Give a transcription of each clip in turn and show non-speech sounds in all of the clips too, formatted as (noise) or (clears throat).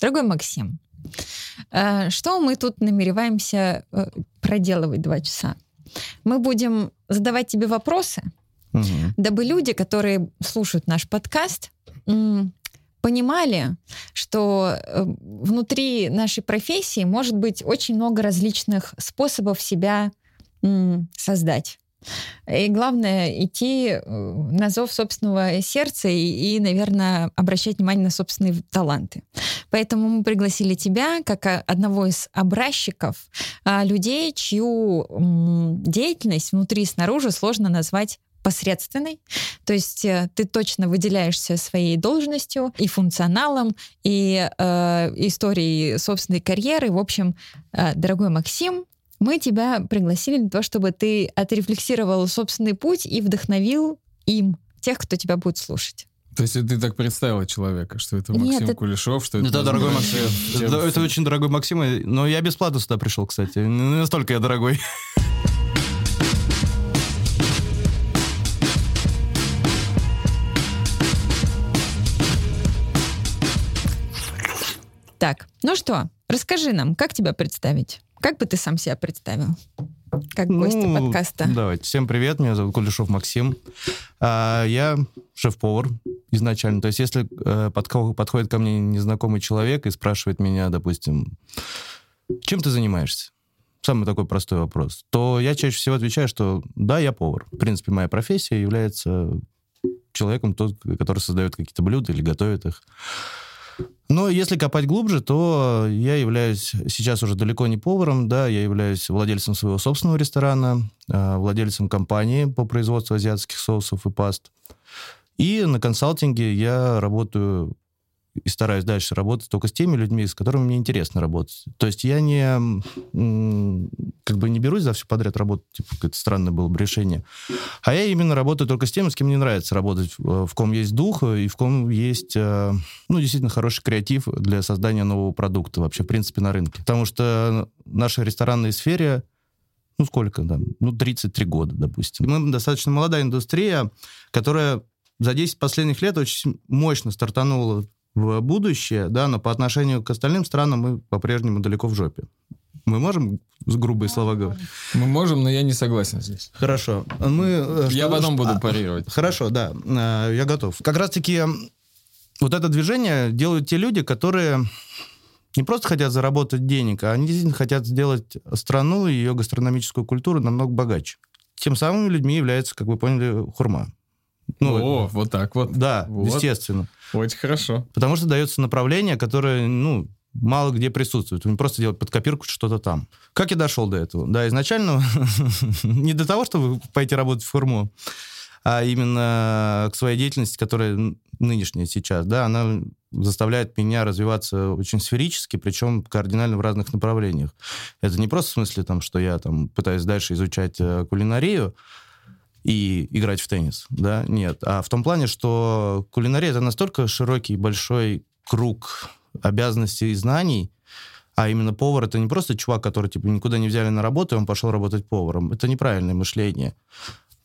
Дорогой Максим, э, что мы тут намереваемся э, проделывать два часа? Мы будем задавать тебе вопросы, угу. дабы люди, которые слушают наш подкаст, понимали, что э, внутри нашей профессии может быть очень много различных способов себя создать. И главное идти э, на зов собственного сердца и, и, наверное, обращать внимание на собственные таланты. Поэтому мы пригласили тебя как одного из образчиков а, людей, чью деятельность внутри и снаружи сложно назвать посредственной. То есть э, ты точно выделяешься своей должностью и функционалом, и э, историей собственной карьеры. В общем, э, дорогой Максим, мы тебя пригласили для того, чтобы ты отрефлексировал собственный путь и вдохновил им, тех, кто тебя будет слушать. То есть ты так представила человека, что это Максим Нет, Кулешов, что это... Это дорогой Максим. Это, это очень дорогой Максим, но я бесплатно сюда пришел, кстати. Не настолько я дорогой. Так, ну что, расскажи нам, как тебя представить? Как бы ты сам себя представил? Как ну, подкаста. Давайте. Всем привет, меня зовут Кулешов Максим. А, я шеф-повар изначально. То есть если э, подходит ко мне незнакомый человек и спрашивает меня, допустим, чем ты занимаешься? Самый такой простой вопрос. То я чаще всего отвечаю, что да, я повар. В принципе, моя профессия является человеком, тот, который создает какие-то блюда или готовит их. Но если копать глубже, то я являюсь сейчас уже далеко не поваром, да, я являюсь владельцем своего собственного ресторана, а, владельцем компании по производству азиатских соусов и паст. И на консалтинге я работаю и стараюсь дальше работать только с теми людьми, с которыми мне интересно работать. То есть я не как бы не берусь за все подряд работать, типа, какое-то странное было бы решение. А я именно работаю только с теми, с кем мне нравится работать, в ком есть дух и в ком есть, э, ну, действительно хороший креатив для создания нового продукта вообще, в принципе, на рынке. Потому что наша ресторанная сфере ну, сколько, да, ну, 33 года, допустим. Мы достаточно молодая индустрия, которая за 10 последних лет очень мощно стартанула в будущее, да, но по отношению к остальным странам мы по-прежнему далеко в жопе. Мы можем грубые слова говорить? Мы можем, но я не согласен здесь. Хорошо. Мы, э, я что, потом буду а, парировать. Хорошо, да, э, я готов. Как раз-таки вот это движение делают те люди, которые не просто хотят заработать денег, а они действительно хотят сделать страну и ее гастрономическую культуру намного богаче. Тем самыми людьми является, как вы поняли, хурма. Ну, О, вот так вот. Да, вот. естественно. Очень хорошо. Потому что дается направление, которое, ну, мало где присутствует. Он просто делает под копирку что-то там. Как я дошел до этого? Да, изначально (laughs) не до того, чтобы пойти работать в форму, а именно к своей деятельности, которая нынешняя сейчас, да, она заставляет меня развиваться очень сферически, причем кардинально в разных направлениях. Это не просто в смысле, там, что я там пытаюсь дальше изучать э, кулинарию, и играть в теннис, да, нет. А в том плане, что кулинария — это настолько широкий, большой круг обязанностей и знаний, а именно повар — это не просто чувак, который, типа, никуда не взяли на работу, и он пошел работать поваром. Это неправильное мышление.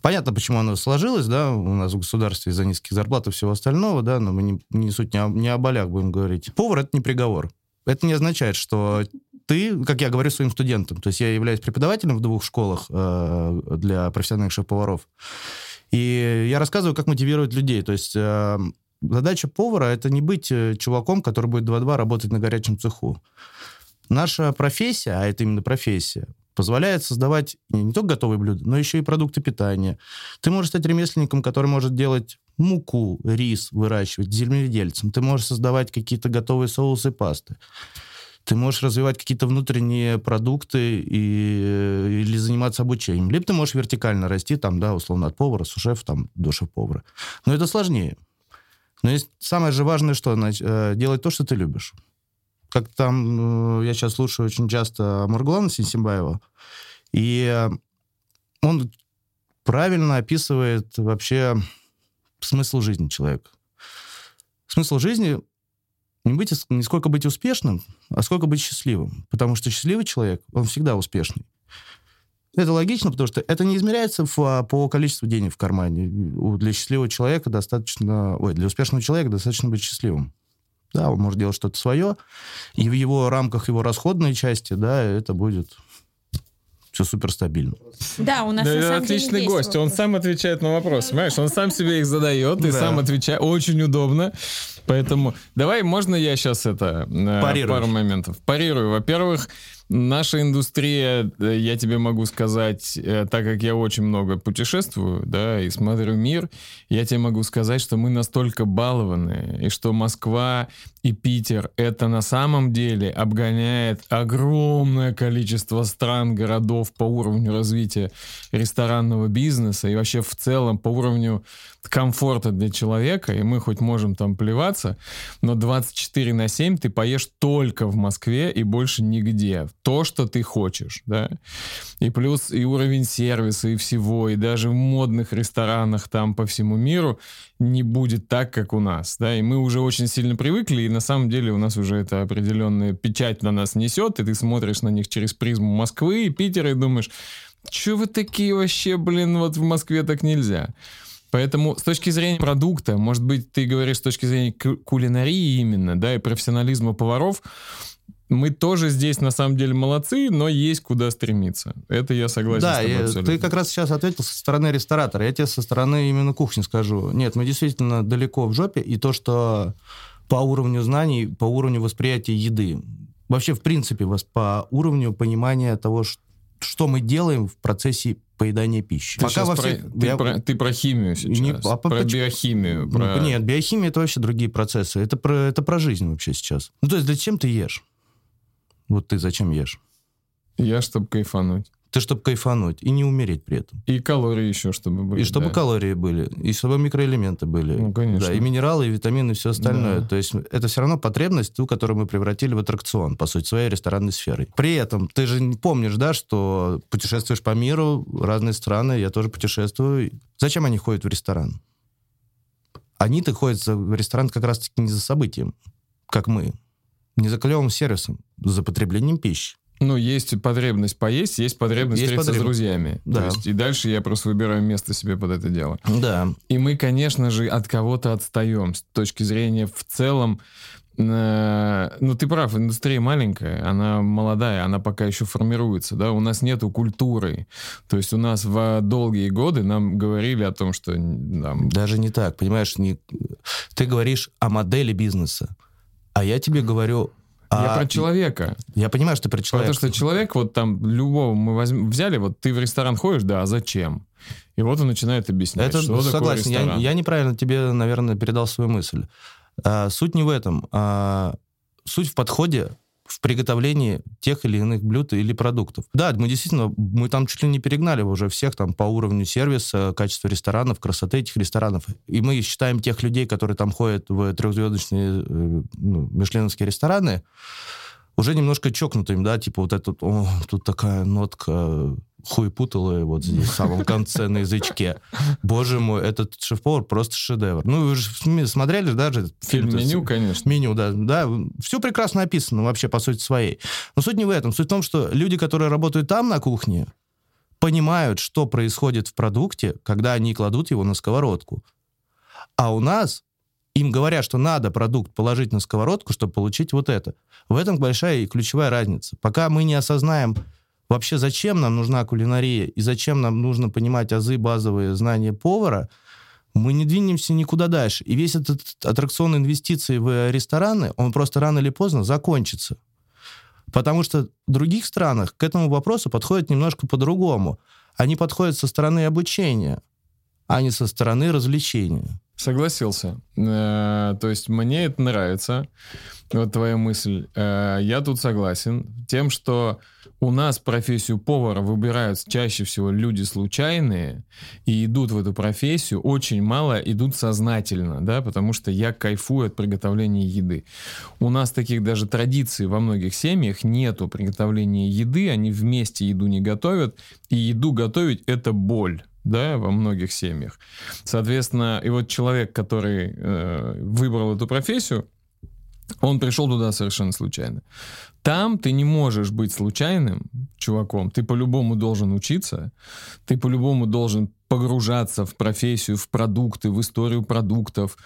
Понятно, почему оно сложилось, да, у нас в государстве из-за низких зарплат и всего остального, да, но мы не, не суть не о, не о болях будем говорить. Повар — это не приговор. Это не означает, что ты, как я говорю своим студентам, то есть я являюсь преподавателем в двух школах э, для профессиональных шеф-поваров, и я рассказываю, как мотивировать людей. То есть э, задача повара — это не быть э, чуваком, который будет 2-2 работать на горячем цеху. Наша профессия, а это именно профессия, позволяет создавать не только готовые блюда, но еще и продукты питания. Ты можешь стать ремесленником, который может делать муку, рис выращивать, земледельцем. Ты можешь создавать какие-то готовые соусы, пасты ты можешь развивать какие-то внутренние продукты и, или заниматься обучением. Либо ты можешь вертикально расти, там, да, условно, от повара, сушеф, там, до шеф-повара. Но это сложнее. Но есть самое же важное, что э, делать то, что ты любишь. Как там, э, я сейчас слушаю очень часто Маргулана Синсимбаева, и он правильно описывает вообще смысл жизни человека. Смысл жизни не, быть, не сколько быть успешным, а сколько быть счастливым. Потому что счастливый человек, он всегда успешный. Это логично, потому что это не измеряется в, а, по количеству денег в кармане. Для счастливого человека достаточно... Ой, для успешного человека достаточно быть счастливым. Да, он может делать что-то свое, и в его рамках его расходной части, да, это будет все супер стабильно. Да, у нас да, на самом отличный деле гость. Он сам отвечает на вопросы. Понимаешь, он сам себе их задает и да. сам отвечает. Очень удобно. Поэтому давай, можно я сейчас это э, Парирую. пару моментов парирую. Во-первых, Наша индустрия, э, я тебе могу сказать, э, так как я очень много путешествую, да, и смотрю мир, я тебе могу сказать, что мы настолько балованы, и что Москва и Питер это на самом деле обгоняет огромное количество стран, городов по уровню развития ресторанного бизнеса и вообще в целом по уровню комфорта для человека, и мы хоть можем там плеваться, но 24 на 7 ты поешь только в Москве и больше нигде. То, что ты хочешь, да. И плюс и уровень сервиса, и всего, и даже в модных ресторанах там по всему миру не будет так, как у нас, да. И мы уже очень сильно привыкли, и на самом деле у нас уже это определенная печать на нас несет, и ты смотришь на них через призму Москвы и Питера и думаешь, что вы такие вообще, блин, вот в Москве так нельзя. Поэтому с точки зрения продукта, может быть, ты говоришь с точки зрения кулинарии именно, да, и профессионализма поваров, мы тоже здесь на самом деле молодцы, но есть куда стремиться. Это я согласен да, с тобой абсолютно. ты как раз сейчас ответил со стороны ресторатора. Я тебе со стороны именно кухни скажу. Нет, мы действительно далеко в жопе, и то, что по уровню знаний, по уровню восприятия еды, вообще в принципе по уровню понимания того, что мы делаем в процессе поедания пищи. Ты, Пока во всех... про, ты, я... про, ты про химию сейчас, не... а про по... биохимию. Ну, про... Нет, биохимия это вообще другие процессы. Это про, это про жизнь вообще сейчас. Ну, то есть зачем ты ешь? Вот ты зачем ешь? Я, чтобы кайфануть. Ты, чтобы кайфануть и не умереть при этом. И калории еще, чтобы были. И чтобы да. калории были, и чтобы микроэлементы были. Ну, конечно. Да, и минералы, и витамины, и все остальное. Да. То есть это все равно потребность, ту, которую мы превратили в аттракцион, по сути, своей ресторанной сферой. При этом ты же помнишь, да, что путешествуешь по миру, разные страны, я тоже путешествую. Зачем они ходят в ресторан? Они-то ходят в ресторан как раз-таки не за событием, как мы. Не за клевым сервисом, за потреблением пищи. Ну, есть потребность поесть, есть потребность есть встретиться потреб... с друзьями. Да. То есть, и дальше я просто выбираю место себе под это дело. Да. И мы, конечно же, от кого-то отстаем с точки зрения в целом. Э, ну, ты прав, индустрия маленькая, она молодая, она пока еще формируется, да, у нас нету культуры. То есть у нас в долгие годы нам говорили о том, что... Там... Даже не так, понимаешь, не... ты говоришь о модели бизнеса, а я тебе говорю я а, про человека. Я понимаю, что ты про человека. Потому что человек, вот там, любого мы возьм... взяли, вот ты в ресторан ходишь, да, а зачем? И вот он начинает объяснять, Это, что согласен, такое ресторан. Я, я неправильно тебе, наверное, передал свою мысль. А, суть не в этом. А, суть в подходе в приготовлении тех или иных блюд или продуктов. Да, мы действительно, мы там чуть ли не перегнали уже всех там по уровню сервиса, качества ресторанов, красоты этих ресторанов. И мы считаем тех людей, которые там ходят в трехзвездочные э, ну, мишленовские рестораны, уже немножко чокнутыми, да, типа вот этот, о, тут такая нотка хуепутала вот здесь, в самом конце на язычке. Боже мой, этот шеф-повар просто шедевр. Ну, вы же смотрели даже... Фильм «Меню», конечно. «Меню», да. да. Все прекрасно описано вообще по сути своей. Но суть не в этом. Суть в том, что люди, которые работают там на кухне, понимают, что происходит в продукте, когда они кладут его на сковородку. А у нас им говорят, что надо продукт положить на сковородку, чтобы получить вот это. В этом большая и ключевая разница. Пока мы не осознаем вообще, зачем нам нужна кулинария и зачем нам нужно понимать азы, базовые знания повара, мы не двинемся никуда дальше. И весь этот аттракцион инвестиций в рестораны, он просто рано или поздно закончится. Потому что в других странах к этому вопросу подходят немножко по-другому. Они подходят со стороны обучения, а не со стороны развлечения. Согласился. Э, то есть мне это нравится, вот твоя мысль. Э, я тут согласен. Тем, что у нас профессию повара выбирают чаще всего люди случайные и идут в эту профессию, очень мало идут сознательно, да, потому что я кайфую от приготовления еды. У нас таких даже традиций во многих семьях нету приготовления еды, они вместе еду не готовят, и еду готовить — это боль да, во многих семьях. Соответственно, и вот человек, который э, выбрал эту профессию, он пришел туда совершенно случайно. Там ты не можешь быть случайным чуваком. Ты по-любому должен учиться. Ты по-любому должен погружаться в профессию, в продукты, в историю продуктов.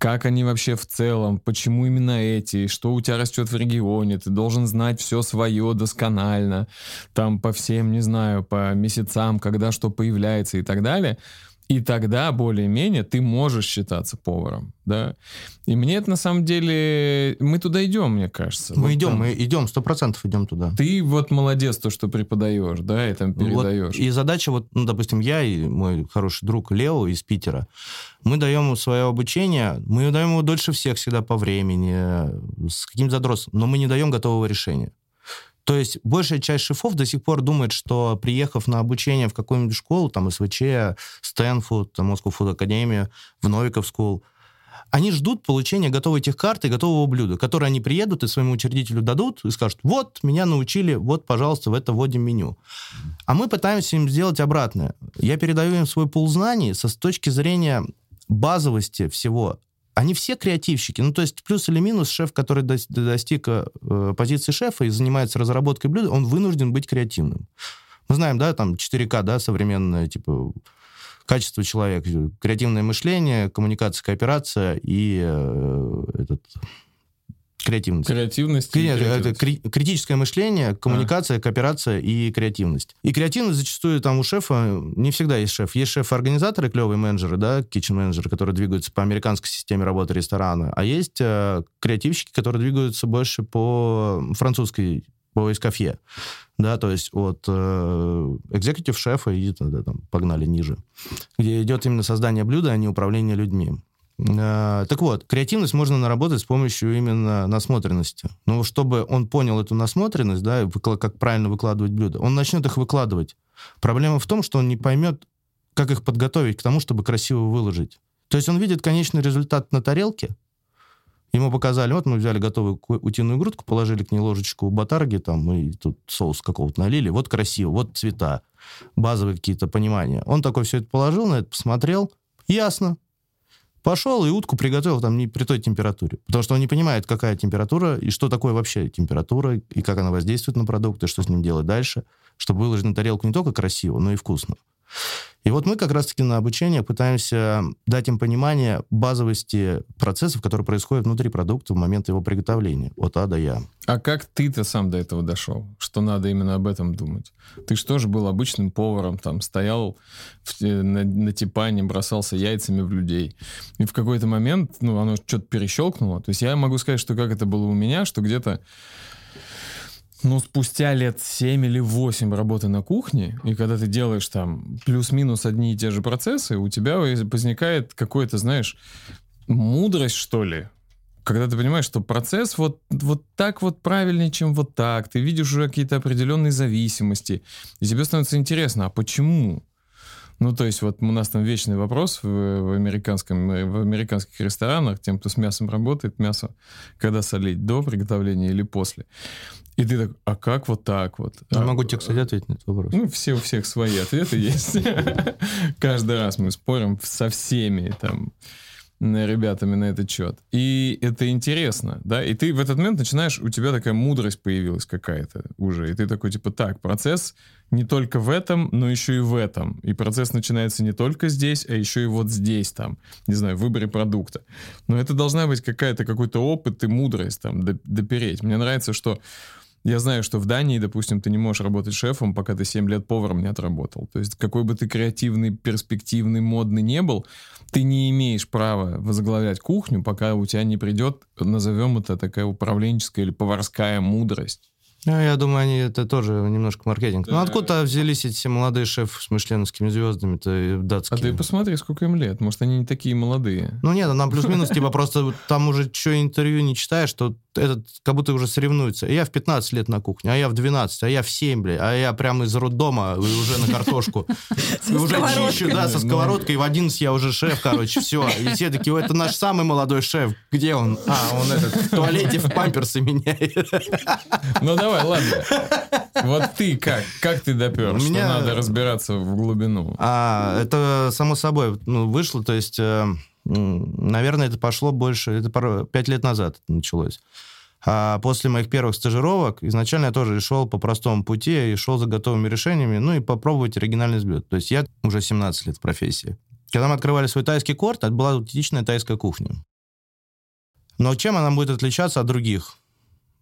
Как они вообще в целом, почему именно эти, что у тебя растет в регионе, ты должен знать все свое досконально, там по всем, не знаю, по месяцам, когда что появляется и так далее. И тогда более-менее ты можешь считаться поваром, да. И мне это на самом деле... Мы туда идем, мне кажется. Мы вот идем, там... мы идем, сто процентов идем туда. Ты вот молодец, то, что преподаешь, да, и там передаешь. Вот, и задача вот, ну, допустим, я и мой хороший друг Лео из Питера, мы даем ему свое обучение, мы даем ему дольше всех всегда по времени, с каким-то задросом, но мы не даем готового решения. То есть большая часть шефов до сих пор думает, что приехав на обучение в какую-нибудь школу, там СВЧ, Стэнфорд, Moscow Food Академию, в Novikov School, они ждут получения готовой техкарты и готового блюда, которые они приедут и своему учредителю дадут и скажут, вот, меня научили, вот, пожалуйста, в это вводим меню. А мы пытаемся им сделать обратное. Я передаю им свой пул знаний со с точки зрения базовости всего они все креативщики. Ну, то есть плюс или минус шеф, который достиг э, позиции шефа и занимается разработкой блюда, он вынужден быть креативным. Мы знаем, да, там 4К, да, современное, типа, качество человека, креативное мышление, коммуникация, кооперация и э, этот Креативность. Креативность. Кре- это кри- критическое мышление, коммуникация, а. кооперация и креативность. И креативность зачастую там у шефа, не всегда есть шеф. Есть шеф-организаторы, клевые менеджеры, да, kitchen-менеджеры, которые двигаются по американской системе работы ресторана. А есть э, креативщики, которые двигаются больше по французской по эскафье, да, то есть от э, экзекутив шефа и да, там, погнали ниже, где идет именно создание блюда, а не управление людьми. Э, так вот, креативность можно наработать с помощью именно насмотренности. Но чтобы он понял эту насмотренность, да, как правильно выкладывать блюда, он начнет их выкладывать. Проблема в том, что он не поймет, как их подготовить к тому, чтобы красиво выложить. То есть он видит конечный результат на тарелке, Ему показали, вот мы взяли готовую утиную грудку, положили к ней ложечку батарги, там, и тут соус какого-то налили, вот красиво, вот цвета, базовые какие-то понимания. Он такой все это положил, на это посмотрел, ясно, Пошел и утку приготовил там не при той температуре. Потому что он не понимает, какая температура и что такое вообще температура, и как она воздействует на продукт, и что с ним делать дальше, чтобы выложить на тарелку не только красиво, но и вкусно. И вот мы как раз-таки на обучение пытаемся дать им понимание базовости процессов, которые происходят внутри продукта в момент его приготовления, от А до Я. А как ты-то сам до этого дошел? Что надо именно об этом думать? Ты же был обычным поваром, там, стоял в, на, на типане, бросался яйцами в людей. И в какой-то момент, ну, оно что-то перещелкнуло. То есть я могу сказать, что как это было у меня, что где-то ну, спустя лет 7 или 8 работы на кухне, и когда ты делаешь там плюс-минус одни и те же процессы, у тебя возникает какое-то, знаешь, мудрость, что ли, когда ты понимаешь, что процесс вот, вот так вот правильнее, чем вот так, ты видишь уже какие-то определенные зависимости, и тебе становится интересно, а почему? Ну, то есть вот у нас там вечный вопрос в, в, американском, в американских ресторанах, тем, кто с мясом работает, мясо когда солить, до приготовления или после. И ты так, а как вот так вот? Я а, могу тебе, кстати, ответить на этот вопрос. Ну, все у всех свои ответы есть. (laughs) Каждый раз мы спорим со всеми там ребятами на этот счет. И это интересно, да, и ты в этот момент начинаешь, у тебя такая мудрость появилась какая-то уже, и ты такой, типа, так, процесс не только в этом, но еще и в этом. И процесс начинается не только здесь, а еще и вот здесь, там, не знаю, в выборе продукта. Но это должна быть какая-то, какой-то опыт и мудрость там допереть. Мне нравится, что я знаю, что в Дании, допустим, ты не можешь работать шефом, пока ты 7 лет поваром не отработал. То есть какой бы ты креативный, перспективный, модный не был, ты не имеешь права возглавлять кухню, пока у тебя не придет, назовем это такая управленческая или поварская мудрость. Ну, я думаю, они это тоже немножко маркетинг. Ну, да. Ну, откуда взялись эти молодые шефы с мишленовскими звездами-то датские? А ты посмотри, сколько им лет. Может, они не такие молодые. Ну, нет, нам плюс-минус, типа, просто там уже что интервью не читаешь, что этот как будто уже соревнуется. Я в 15 лет на кухне, а я в 12, а я в 7, блядь, а я прямо из роддома уже на картошку. (laughs) Уже чищу, да, со сковородкой. В 11 я уже шеф, короче, все. И все такие, это наш самый молодой шеф. Где он? А, он этот в туалете в памперсы меняет. (laughs) Ну, давай, ладно. Вот ты как? Как ты допер, что надо разбираться в глубину? А, это само собой ну, вышло, то есть э, Наверное, это пошло больше, это пять лет назад это началось. А после моих первых стажировок изначально я тоже шел по простому пути и шел за готовыми решениями, ну и попробовать оригинальный блюд. То есть я уже 17 лет в профессии. Когда мы открывали свой тайский корт, это была аутентичная тайская кухня. Но чем она будет отличаться от других?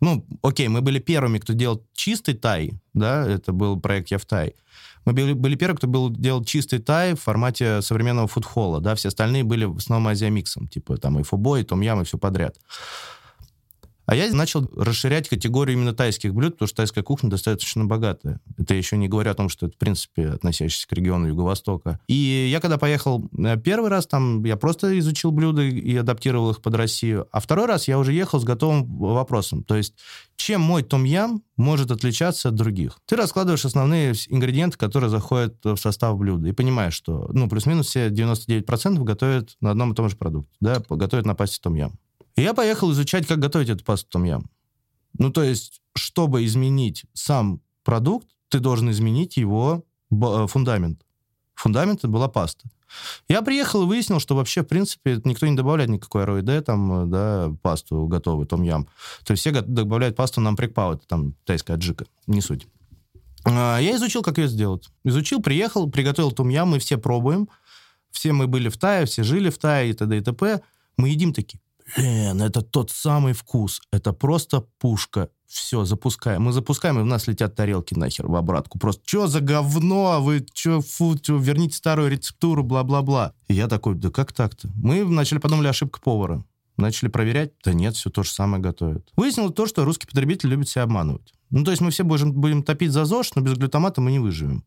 Ну, окей, мы были первыми, кто делал чистый тай, да, это был проект Явтай. Мы были, были первые, кто был делал чистый тай в формате современного фудхолла, да, все остальные были в основном азиамиксом, типа там и фубой, и том ям, и все подряд. А я начал расширять категорию именно тайских блюд, потому что тайская кухня достаточно богатая. Это еще не говоря о том, что это, в принципе, относящийся к региону Юго-Востока. И я когда поехал э, первый раз, там я просто изучил блюда и адаптировал их под Россию. А второй раз я уже ехал с готовым вопросом. То есть, чем мой том-ям может отличаться от других? Ты раскладываешь основные ингредиенты, которые заходят в состав блюда, и понимаешь, что, ну, плюс-минус все 99% готовят на одном и том же продукте, да, готовят на пасте том-ям. Я поехал изучать, как готовить эту пасту том-ям. Ну, то есть, чтобы изменить сам продукт, ты должен изменить его э, фундамент. Фундамент это была паста. Я приехал и выяснил, что вообще, в принципе, никто не добавляет никакой ROID, там, э, да, пасту готовую, том-ям. То есть все добавляют пасту нам прикпау, это там тайская аджика, не суть. А, я изучил, как ее сделать. Изучил, приехал, приготовил том-ям, мы все пробуем. Все мы были в Тае, все жили в Тае и т.д. и т.п. Мы едим такие, Блин, это тот самый вкус. Это просто пушка. Все, запускаем. Мы запускаем, и у нас летят тарелки нахер в обратку. Просто, что за говно? Вы что, фу, чё, верните старую рецептуру, бла-бла-бла. И я такой, да как так-то? Мы вначале подумали, ошибка повара. Начали проверять, да нет, все то же самое готовят. Выяснилось то, что русский потребитель любит себя обманывать. Ну, то есть мы все будем, будем топить за ЗОЖ, но без глютамата мы не выживем.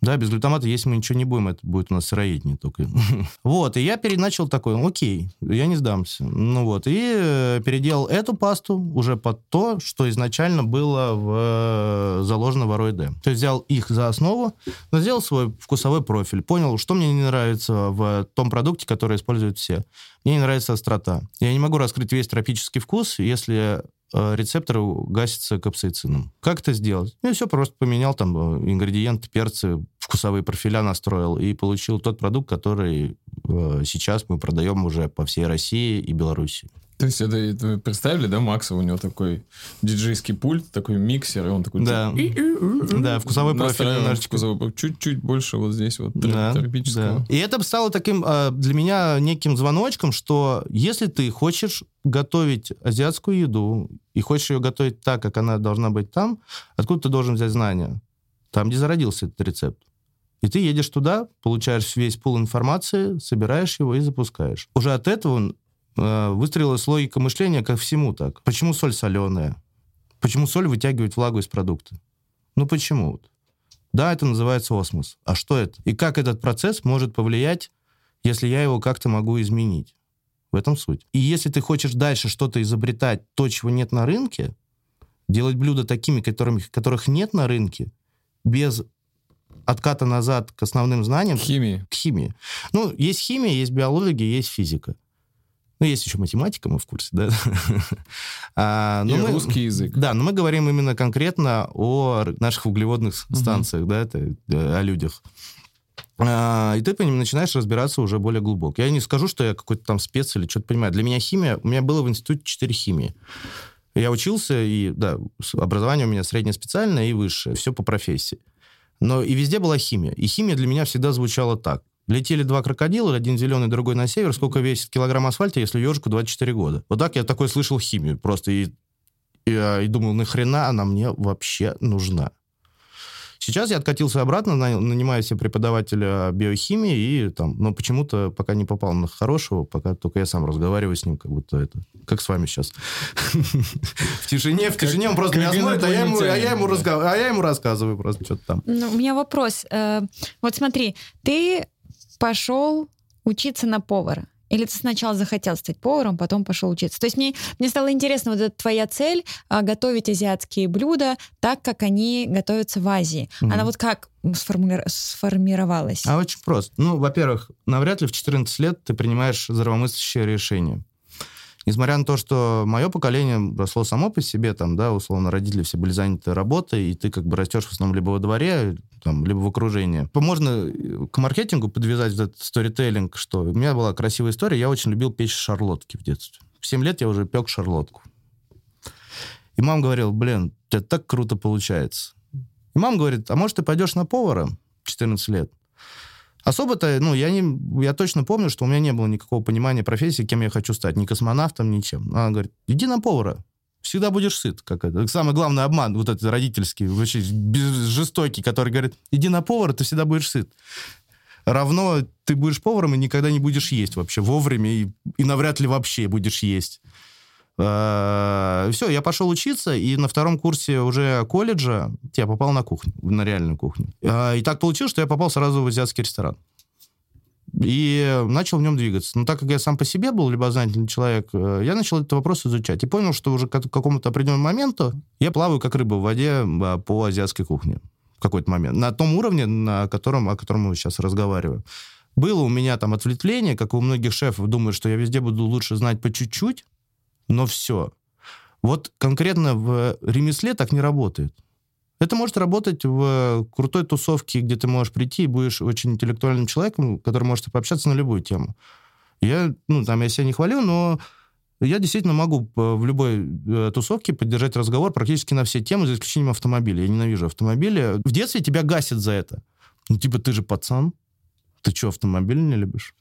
Да, без глютамата, если мы ничего не будем, это будет у нас сыроедение только. (laughs) вот, и я переначал такой, окей, я не сдамся. Ну вот, и э, переделал эту пасту уже под то, что изначально было в, э, заложено в ROID. То есть взял их за основу, но сделал свой вкусовой профиль, понял, что мне не нравится в том продукте, который используют все. Мне не нравится острота. Я не могу раскрыть весь тропический вкус, если рецепторы гасятся капсаицином. Как это сделать? Ну, все просто поменял там э, ингредиенты, перцы, вкусовые профиля настроил и получил тот продукт, который э, сейчас мы продаем уже по всей России и Беларуси. То есть это, это вы представили, да, Макса, у него такой диджейский пульт, такой миксер, и он такой... Да, да вкусовой профиль немножечко. Вкусовой, чуть-чуть больше вот здесь вот да, тропического. Да. И это стало таким а, для меня неким звоночком, что если ты хочешь готовить азиатскую еду и хочешь ее готовить так, как она должна быть там, откуда ты должен взять знания? Там, где зародился этот рецепт. И ты едешь туда, получаешь весь пул информации, собираешь его и запускаешь. Уже от этого выстроилась логика мышления ко всему так. Почему соль соленая? Почему соль вытягивает влагу из продукта? Ну почему? Да, это называется осмос. А что это? И как этот процесс может повлиять, если я его как-то могу изменить? В этом суть. И если ты хочешь дальше что-то изобретать, то, чего нет на рынке, делать блюда такими, которыми, которых нет на рынке, без отката назад к основным знаниям. Химии. К химии. Ну, есть химия, есть биология, есть физика. Ну, есть еще математика, мы в курсе, да? (laughs) а, но И мы, русский язык. Да, но мы говорим именно конкретно о наших углеводных станциях, да, это, э, о людях. А, и ты по ним начинаешь разбираться уже более глубоко. Я не скажу, что я какой-то там спец или что-то понимаю. Для меня химия... У меня было в институте 4 химии. Я учился, и, да, образование у меня среднее специальное и высшее. Все по профессии. Но и везде была химия. И химия для меня всегда звучала так. Летели два крокодила, один зеленый, другой на север. Сколько весит килограмм асфальта, если ежику 24 года? Вот так я такой слышал химию просто. И, и, и думал, нахрена она мне вообще нужна? Сейчас я откатился обратно, нанимаю себе преподавателя биохимии, и там, но почему-то пока не попал на хорошего, пока только я сам разговариваю с ним, как будто это, как с вами сейчас. (laughs) В тишине, в тишине он просто меня смотрит, а я ему рассказываю просто что-то там. Ну, у меня вопрос. Э, вот смотри, ты пошел учиться на повара? Или ты сначала захотел стать поваром, потом пошел учиться? То есть мне, мне стало интересно, вот эта твоя цель а, готовить азиатские блюда так, как они готовятся в Азии. Mm-hmm. Она вот как сформи... сформировалась? А очень просто. Ну, во-первых, навряд ли в 14 лет ты принимаешь здравомыслящее решение. Несмотря на то, что мое поколение росло само по себе, там, да, условно, родители все были заняты работой, и ты как бы растешь в основном либо во дворе, там, либо в окружении. Можно э, к маркетингу подвязать этот сторителлинг, что у меня была красивая история, я очень любил печь шарлотки в детстве. В 7 лет я уже пек шарлотку. И мама говорила, блин, это так круто получается. И мама говорит, а может ты пойдешь на повара 14 лет? Особо-то, ну, я, не, я точно помню, что у меня не было никакого понимания профессии, кем я хочу стать, ни космонавтом, ничем. Она говорит, иди на повара, всегда будешь сыт. Как это. Самый главный обман, вот этот родительский, вообще жестокий, который говорит, иди на повара, ты всегда будешь сыт. Равно ты будешь поваром и никогда не будешь есть вообще вовремя, и, и навряд ли вообще будешь есть. А, Все, я пошел учиться, и на втором курсе уже колледжа я попал на кухню, на реальную кухню. А, и так получилось, что я попал сразу в азиатский ресторан. И начал в нем двигаться. Но так как я сам по себе был любознательный человек, э, я начал этот вопрос изучать. И понял, что уже к какому-то определенному моменту я плаваю как рыба в воде по азиатской кухне. В какой-то момент. На том уровне, на котором, о котором мы сейчас разговариваем. Было у меня там ответвление, как у многих шефов, думают, что я везде буду лучше знать по чуть-чуть, но все. Вот конкретно в ремесле так не работает. Это может работать в крутой тусовке, где ты можешь прийти и будешь очень интеллектуальным человеком, который может пообщаться на любую тему. Я, ну, там, я себя не хвалю, но я действительно могу в любой э, тусовке поддержать разговор практически на все темы, за исключением автомобиля. Я ненавижу автомобили. В детстве тебя гасят за это. Ну, типа, ты же пацан. Ты что, автомобиль не любишь?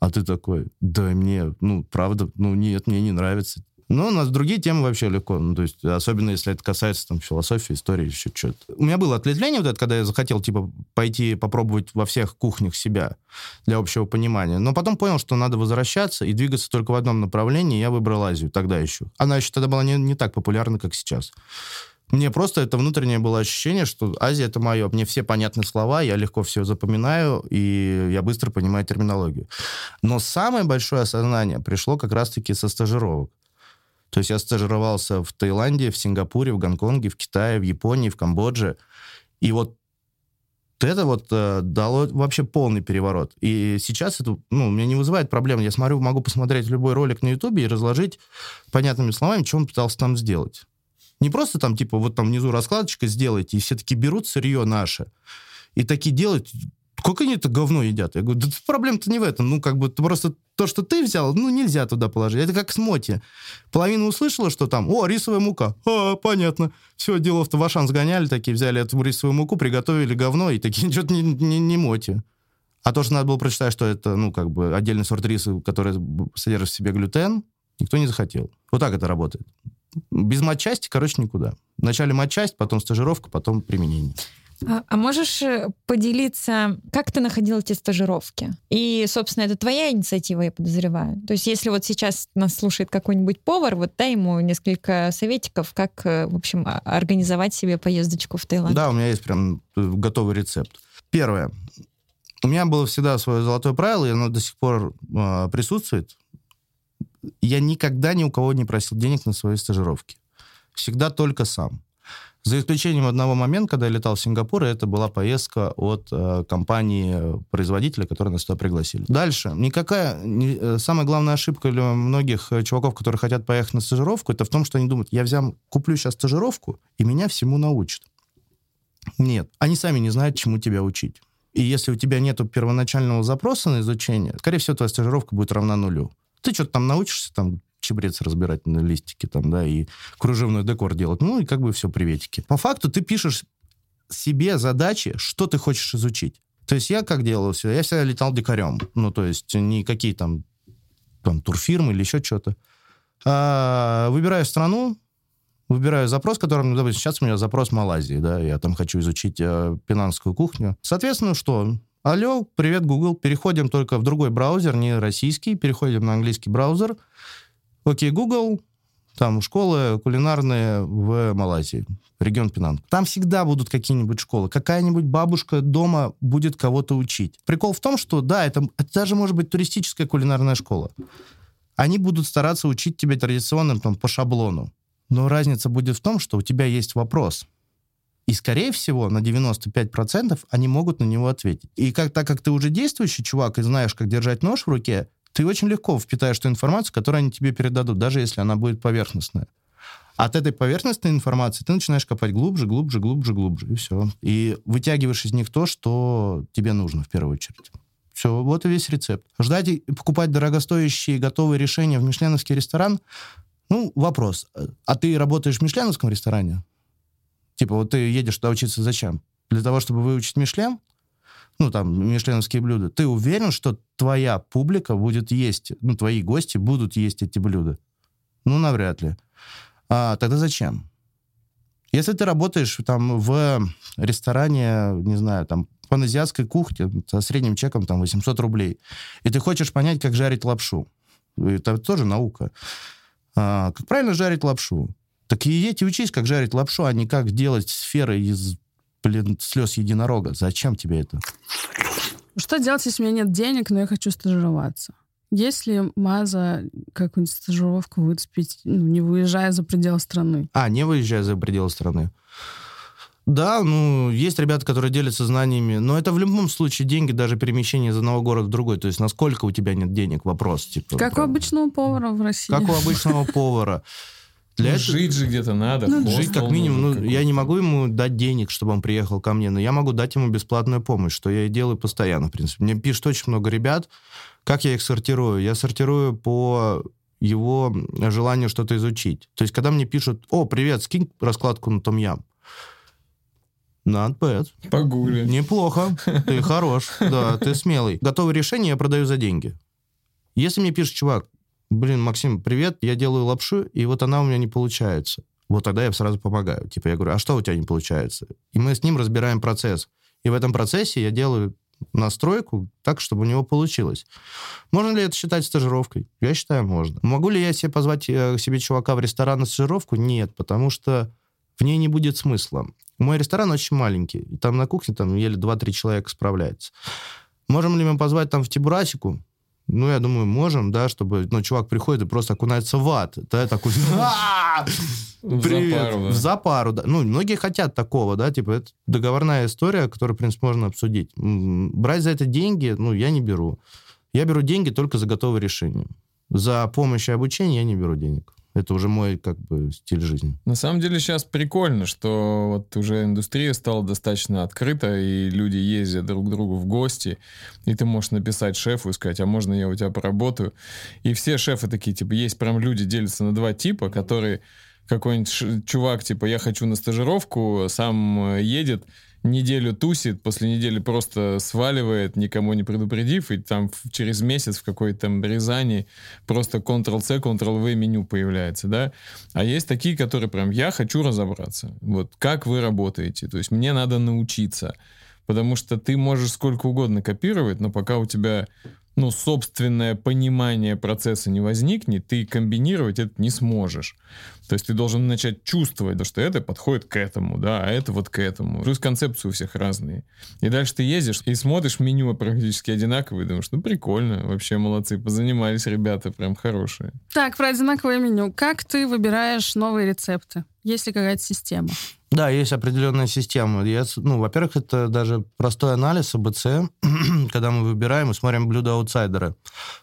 А ты такой, да мне, ну, правда, ну, нет, мне не нравится. Но у нас другие темы вообще легко. Ну, то есть, особенно если это касается там философии, истории, еще что-то. У меня было ответвление вот это, когда я захотел, типа, пойти попробовать во всех кухнях себя для общего понимания. Но потом понял, что надо возвращаться и двигаться только в одном направлении. Я выбрал Азию тогда еще. Она еще тогда была не, не так популярна, как сейчас. Мне просто это внутреннее было ощущение, что Азия это мое. Мне все понятны слова, я легко все запоминаю, и я быстро понимаю терминологию. Но самое большое осознание пришло как раз-таки со стажировок. То есть я стажировался в Таиланде, в Сингапуре, в Гонконге, в Китае, в Японии, в Камбодже. И вот это вот э, дало вообще полный переворот. И сейчас это, ну, меня не вызывает проблем. Я смотрю, могу посмотреть любой ролик на Ютубе и разложить понятными словами, что он пытался там сделать. Не просто там, типа, вот там внизу раскладочка сделайте, и все таки берут сырье наше, и такие делают как они это говно едят? Я говорю, да проблема-то не в этом. Ну, как бы просто то, что ты взял, ну, нельзя туда положить. Это как с моти. Половина услышала, что там, о, рисовая мука. А, понятно. Все, делов-то в Ашан сгоняли, такие взяли эту рисовую муку, приготовили говно, и такие, что-то не, не, не моти. А то, что надо было прочитать, что это, ну, как бы отдельный сорт риса, который содержит в себе глютен, никто не захотел. Вот так это работает. Без матчасти, короче, никуда. Вначале матчасть, потом стажировка, потом применение. А, а можешь э, поделиться, как ты находил эти стажировки? И, собственно, это твоя инициатива, я подозреваю. То есть, если вот сейчас нас слушает какой-нибудь повар, вот дай ему несколько советиков, как, э, в общем, организовать себе поездочку в Таиланд. Да, у меня есть прям э, готовый рецепт. Первое. У меня было всегда свое золотое правило, и оно до сих пор э, присутствует. Я никогда ни у кого не просил денег на свои стажировки. Всегда только сам. За исключением одного момента, когда я летал в Сингапур, и это была поездка от э, компании-производителя, которая нас туда пригласили. Дальше. Никакая... Не, э, самая главная ошибка для многих э, чуваков, которые хотят поехать на стажировку, это в том, что они думают, я взял, куплю сейчас стажировку, и меня всему научат. Нет. Они сами не знают, чему тебя учить. И если у тебя нет первоначального запроса на изучение, скорее всего, твоя стажировка будет равна нулю. Ты что-то там научишься, там чебрец разбирать на листике там, да, и кружевной декор делать. Ну, и как бы все, приветики. По факту ты пишешь себе задачи, что ты хочешь изучить. То есть я как делал все? Я всегда летал дикарем. Ну, то есть никакие там, там турфирмы или еще что-то. А, выбираю страну, выбираю запрос, которым, допустим, сейчас у меня запрос Малайзии, да, я там хочу изучить э, пенанскую кухню. Соответственно, что? Алло, привет, Google, переходим только в другой браузер, не российский, переходим на английский браузер, Окей, Google, там школы кулинарные в Малайзии, регион Пинанг. Там всегда будут какие-нибудь школы. Какая-нибудь бабушка дома будет кого-то учить. Прикол в том, что да, это, это даже может быть туристическая кулинарная школа. Они будут стараться учить тебя традиционным там, по шаблону. Но разница будет в том, что у тебя есть вопрос. И, скорее всего, на 95% они могут на него ответить. И как, так как ты уже действующий чувак и знаешь, как держать нож в руке, ты очень легко впитаешь ту информацию, которую они тебе передадут, даже если она будет поверхностная. От этой поверхностной информации ты начинаешь копать глубже, глубже, глубже, глубже, и все. И вытягиваешь из них то, что тебе нужно в первую очередь. Все, вот и весь рецепт. Ждать и покупать дорогостоящие готовые решения в мишленовский ресторан, ну, вопрос. А ты работаешь в мишленовском ресторане? Типа, вот ты едешь туда учиться зачем? Для того, чтобы выучить Мишлен? Ну, там, мишленовские блюда, ты уверен, что твоя публика будет есть, ну, твои гости будут есть эти блюда? Ну, навряд ли. А, тогда зачем? Если ты работаешь там в ресторане, не знаю, там, паназиатской кухне со средним чеком там 800 рублей, и ты хочешь понять, как жарить лапшу, это тоже наука. А, как правильно жарить лапшу? Так и едь и учись, как жарить лапшу, а не как делать сферы из, блин, слез единорога. Зачем тебе это? Что делать, если у меня нет денег, но я хочу стажироваться? Если Маза какую-нибудь стажировку выцепить, ну, не выезжая за пределы страны? А, не выезжая за пределы страны. Да, ну, есть ребята, которые делятся знаниями, но это в любом случае деньги, даже перемещение из одного города в другой. То есть насколько у тебя нет денег, вопрос. Типа, как правда. у обычного повара в России. Как у обычного повара. (laughs) Для ну, этого... Жить же где-то надо. Ну, жить как минимум. Ну, я не могу ему дать денег, чтобы он приехал ко мне, но я могу дать ему бесплатную помощь, что я и делаю постоянно, в принципе. Мне пишет очень много ребят. Как я их сортирую? Я сортирую по его желанию что-то изучить. То есть, когда мне пишут, о, привет, скинь раскладку на том-ям. Not bad. Погули. Неплохо. Ты хорош. (laughs) Да, ты смелый. Готовое решение я продаю за деньги. Если мне пишет чувак, блин, Максим, привет, я делаю лапшу, и вот она у меня не получается. Вот тогда я сразу помогаю. Типа я говорю, а что у тебя не получается? И мы с ним разбираем процесс. И в этом процессе я делаю настройку так, чтобы у него получилось. Можно ли это считать стажировкой? Я считаю, можно. Могу ли я себе позвать э, себе чувака в ресторан на стажировку? Нет, потому что в ней не будет смысла. Мой ресторан очень маленький. Там на кухне там еле 2-3 человека справляется. Можем ли мы позвать там в Тибурасику? Ну, я думаю, можем, да, чтобы, ну, чувак приходит и просто окунается в ад. Да, такой, (laughs) Привет. В запару, да. Ну, многие хотят такого, да, типа, это договорная история, которую, в принципе, можно обсудить. Брать за это деньги, ну, я не беру. Я беру деньги только за готовое решение. За помощь и обучение я не беру денег. Это уже мой как бы стиль жизни. На самом деле сейчас прикольно, что вот уже индустрия стала достаточно открыта, и люди ездят друг к другу в гости, и ты можешь написать шефу и сказать, а можно я у тебя поработаю? И все шефы такие, типа, есть прям люди делятся на два типа, которые какой-нибудь чувак, типа, я хочу на стажировку, сам э, едет, неделю тусит, после недели просто сваливает, никому не предупредив, и там через месяц в какой-то там Рязани просто Ctrl-C, Ctrl-V меню появляется, да. А есть такие, которые прям, я хочу разобраться. Вот как вы работаете? То есть мне надо научиться. Потому что ты можешь сколько угодно копировать, но пока у тебя ну, собственное понимание процесса не возникнет, ты комбинировать это не сможешь. То есть ты должен начать чувствовать, что это подходит к этому, да, а это вот к этому. Плюс концепции у всех разные. И дальше ты ездишь и смотришь меню практически одинаковые, думаешь, ну прикольно, вообще молодцы, позанимались ребята, прям хорошие. Так, про одинаковое меню. Как ты выбираешь новые рецепты? Есть ли какая-то система? Да, есть определенная система. Я, ну, во-первых, это даже простой анализ АБЦ, (clears throat) когда мы выбираем и смотрим блюда-аутсайдеры.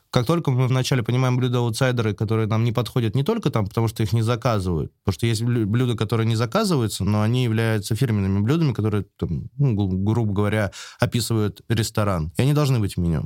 Как только мы вначале понимаем блюда-аутсайдеры, которые нам не подходят не только там, потому что их не заказывают, потому что есть блюда, которые не заказываются, но они являются фирменными блюдами, которые, там, ну, грубо говоря, описывают ресторан. И они должны быть в меню.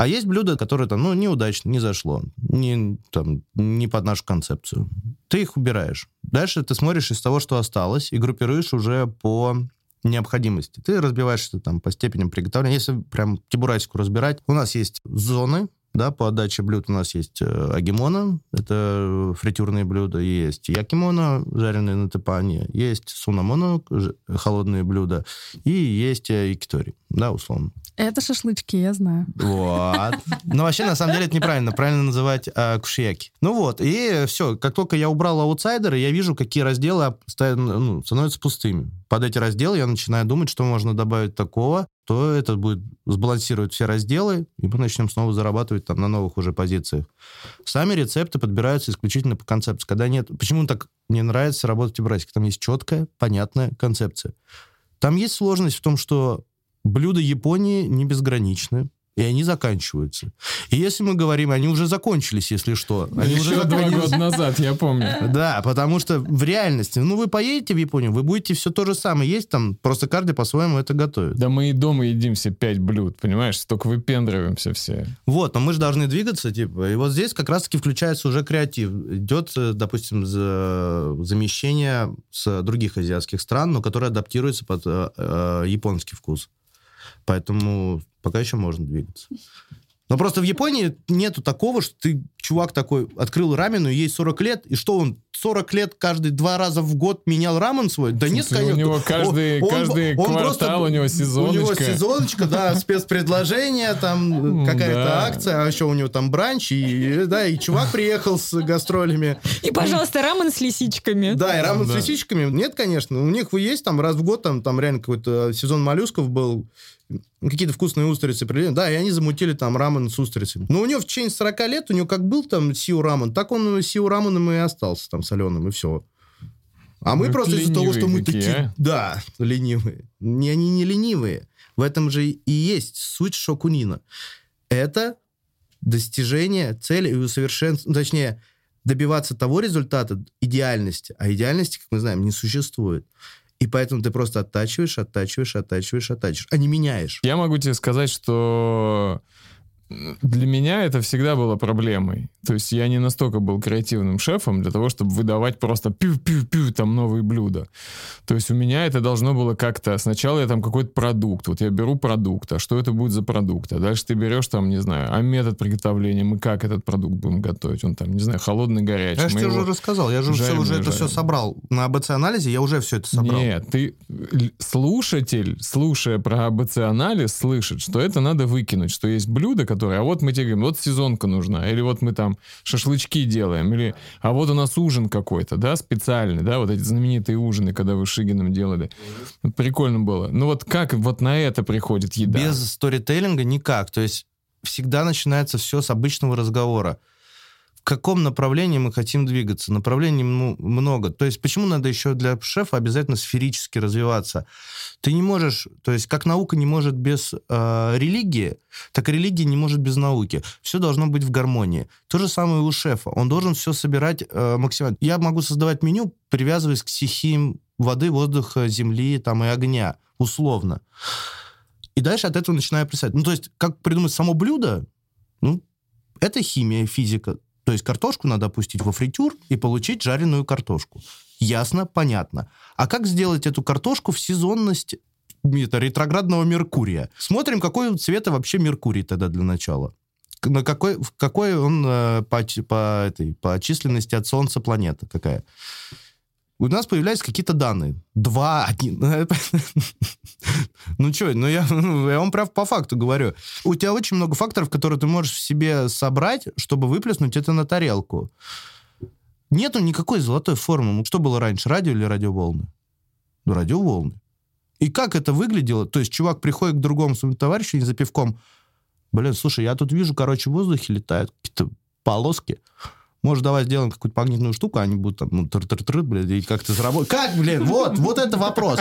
А есть блюда, которые там, ну, неудачно, не зашло, не, там, не под нашу концепцию. Ты их убираешь. Дальше ты смотришь из того, что осталось, и группируешь уже по необходимости. Ты разбиваешь это там по степеням приготовления. Если прям тибурасику разбирать, у нас есть зоны, да, по отдаче блюд у нас есть э, агимона, это фритюрные блюда, есть якимона, жареные на тепане, есть сунамона, холодные блюда, и есть э, якитори, да, условно. Это шашлычки, я знаю. Вот. Но вообще, на самом деле, это неправильно. Правильно называть э, кушьяки. Ну вот, и все. Как только я убрал аутсайдеры, я вижу, какие разделы ну, становятся пустыми. Под эти разделы я начинаю думать, что можно добавить такого, то это будет сбалансировать все разделы, и мы начнем снова зарабатывать там на новых уже позициях. Сами рецепты подбираются исключительно по концепции. Когда нет... Почему так мне нравится работать в Брасике? Там есть четкая, понятная концепция. Там есть сложность в том, что блюда Японии не безграничны и они заканчиваются. И если мы говорим, они уже закончились, если что. Они Еще уже два года назад, я помню. (laughs) Да, потому что в реальности, ну, вы поедете в Японию, вы будете все то же самое есть, там просто каждый по-своему это готовит. Да мы и дома едим все пять блюд, понимаешь, столько выпендриваемся все. Вот, но мы же должны двигаться, типа, и вот здесь как раз-таки включается уже креатив. Идет, э, допустим, за замещение с других азиатских стран, но которое адаптируется под э, э, японский вкус. Поэтому пока еще можно двигаться. Но просто в Японии нету такого, что ты, чувак такой, открыл рамену, ей 40 лет, и что он 40 лет каждый два раза в год менял рамен свой? Да нет, конечно. У него каждый, он, каждый он, квартал, просто, у него сезоночка. У него сезоночка, да, (laughs) спецпредложение, там какая-то акция, а еще у него там бранч, и, да, и чувак приехал с гастролями. И, пожалуйста, рамен с лисичками. Да, и рамен с лисичками. Нет, конечно, у них есть там раз в год, там, там реально какой-то сезон моллюсков был, какие-то вкусные устрицы привели. Да, и они замутили там рамен с устрицами. Но у него в течение 40 лет, у него как был там сиу рамен, так он сиу раменом и остался там соленым, и все. А мы, мы просто из-за того, что мы такие... А? Да, ленивые. Не, они не ленивые. В этом же и есть суть шокунина. Это достижение цели и усовершенствование, ну, точнее, добиваться того результата, идеальности. А идеальности, как мы знаем, не существует. И поэтому ты просто оттачиваешь, оттачиваешь, оттачиваешь, оттачиваешь, а не меняешь. Я могу тебе сказать, что для меня это всегда было проблемой. То есть я не настолько был креативным шефом для того, чтобы выдавать просто пью-пью-пью там новые блюда. То есть у меня это должно было как-то... Сначала я там какой-то продукт. Вот я беру продукт. А что это будет за продукт? А дальше ты берешь там, не знаю, а метод приготовления, мы как этот продукт будем готовить? Он там, не знаю, холодный, горячий. Я же тебе уже рассказал. Я же все, уже это все собрал. На АБЦ-анализе я уже все это собрал. Нет, ты... Слушатель, слушая про АБЦ-анализ, слышит, что это надо выкинуть, что есть блюдо, которое которые, а вот мы тебе говорим, вот сезонка нужна, или вот мы там шашлычки делаем, или а вот у нас ужин какой-то, да, специальный, да, вот эти знаменитые ужины, когда вы Шигином делали. Прикольно было. Ну вот как вот на это приходит еда? Без сторителлинга никак. То есть всегда начинается все с обычного разговора каком направлении мы хотим двигаться. Направлений много. То есть почему надо еще для шефа обязательно сферически развиваться? Ты не можешь, то есть как наука не может без э, религии, так и религия не может без науки. Все должно быть в гармонии. То же самое и у шефа. Он должен все собирать э, максимально. Я могу создавать меню, привязываясь к стихиям воды, воздуха, земли там, и огня, условно. И дальше от этого начинаю писать. Ну, то есть, как придумать само блюдо, ну, это химия, физика. То есть картошку надо опустить во фритюр и получить жареную картошку. Ясно, понятно. А как сделать эту картошку в сезонность это, ретроградного Меркурия? Смотрим, какой цвета вообще Меркурий тогда для начала. На какой, какой он э, по, по, этой, по численности от Солнца планета какая? У нас появляются какие-то данные. Два, один. Ну что, (laughs) ну я, я вам прям по факту говорю. У тебя очень много факторов, которые ты можешь в себе собрать, чтобы выплеснуть это на тарелку. Нету никакой золотой формы. Ну, что было раньше, радио или радиоволны? Ну, радиоволны. И как это выглядело? То есть чувак приходит к другому своему товарищу и за пивком, блин, слушай, я тут вижу, короче, в воздухе летают какие-то полоски. Может, давай сделаем какую-то магнитную штуку, а они будут там, ну, тр тр тр блядь, и как-то заработать. Как, блин, вот, вот это вопрос.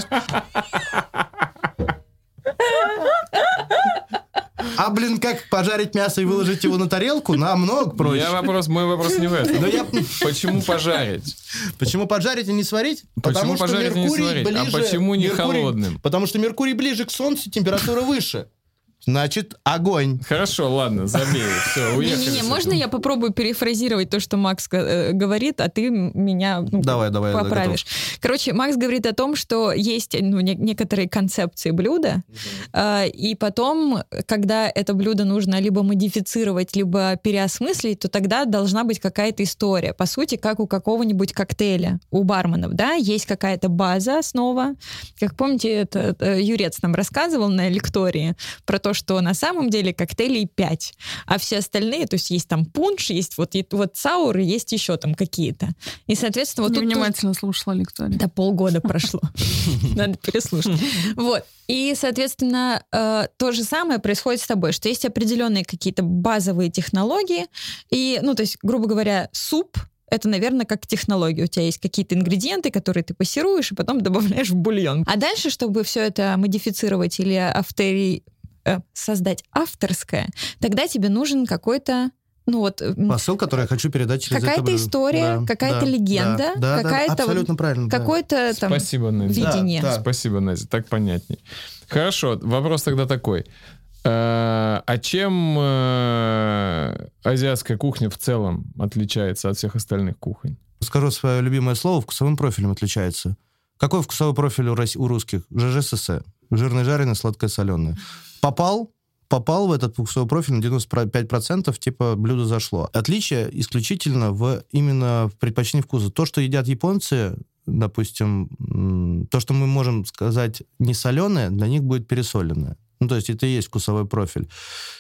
А, блин, как пожарить мясо и выложить его на тарелку? Намного проще. Я вопрос, мой вопрос не в этом. Но я... Почему пожарить? Почему пожарить и не сварить? Почему потому пожарить и не сварить? А ближе... А почему не Меркурий... холодным? Потому что Меркурий ближе к Солнцу, температура выше. Значит, огонь. Хорошо, ладно, забей. (laughs) Все, уехали. Не-не-не, можно я попробую перефразировать то, что Макс э, говорит, а ты меня ну, давай, давай, поправишь. Короче, Макс говорит о том, что есть ну, не- некоторые концепции блюда, э, и потом, когда это блюдо нужно либо модифицировать, либо переосмыслить, то тогда должна быть какая-то история. По сути, как у какого-нибудь коктейля, у барменов, да, есть какая-то база, основа. Как помните, это, это Юрец нам рассказывал на лектории про то, то, что на самом деле коктейлей 5, а все остальные, то есть есть там пунш, есть вот, вот сауры, есть еще там какие-то. И, соответственно, вот тут... внимательно слушала лекторию. Да, полгода прошло. (laughs) Надо переслушать. Вот. И, соответственно, э, то же самое происходит с тобой, что есть определенные какие-то базовые технологии, и, ну, то есть, грубо говоря, суп это, наверное, как технология. У тебя есть какие-то ингредиенты, которые ты пассируешь, и потом добавляешь в бульон. А дальше, чтобы все это модифицировать или автори Э, создать авторское, тогда тебе нужен какой-то ну вот посыл, который я хочу передать через какая-то история, да, какая-то да, легенда, да, какая-то да, абсолютно правильно, какое-то там Спасибо, Надя. видение. Да, да. Спасибо, Надя, так понятней. Хорошо, вопрос тогда такой. А, а чем э, азиатская кухня в целом отличается от всех остальных кухонь? Скажу свое любимое слово, вкусовым профилем отличается. Какой вкусовой профиль у русских? ЖЖСС. Жирное, жареное, сладкое, соленое. Попал, попал в этот вкусовой профиль на 95%, типа блюдо зашло. Отличие исключительно в именно в предпочтении вкуса. То, что едят японцы, допустим, то, что мы можем сказать не соленое, для них будет пересоленное. Ну, то есть это и есть вкусовой профиль.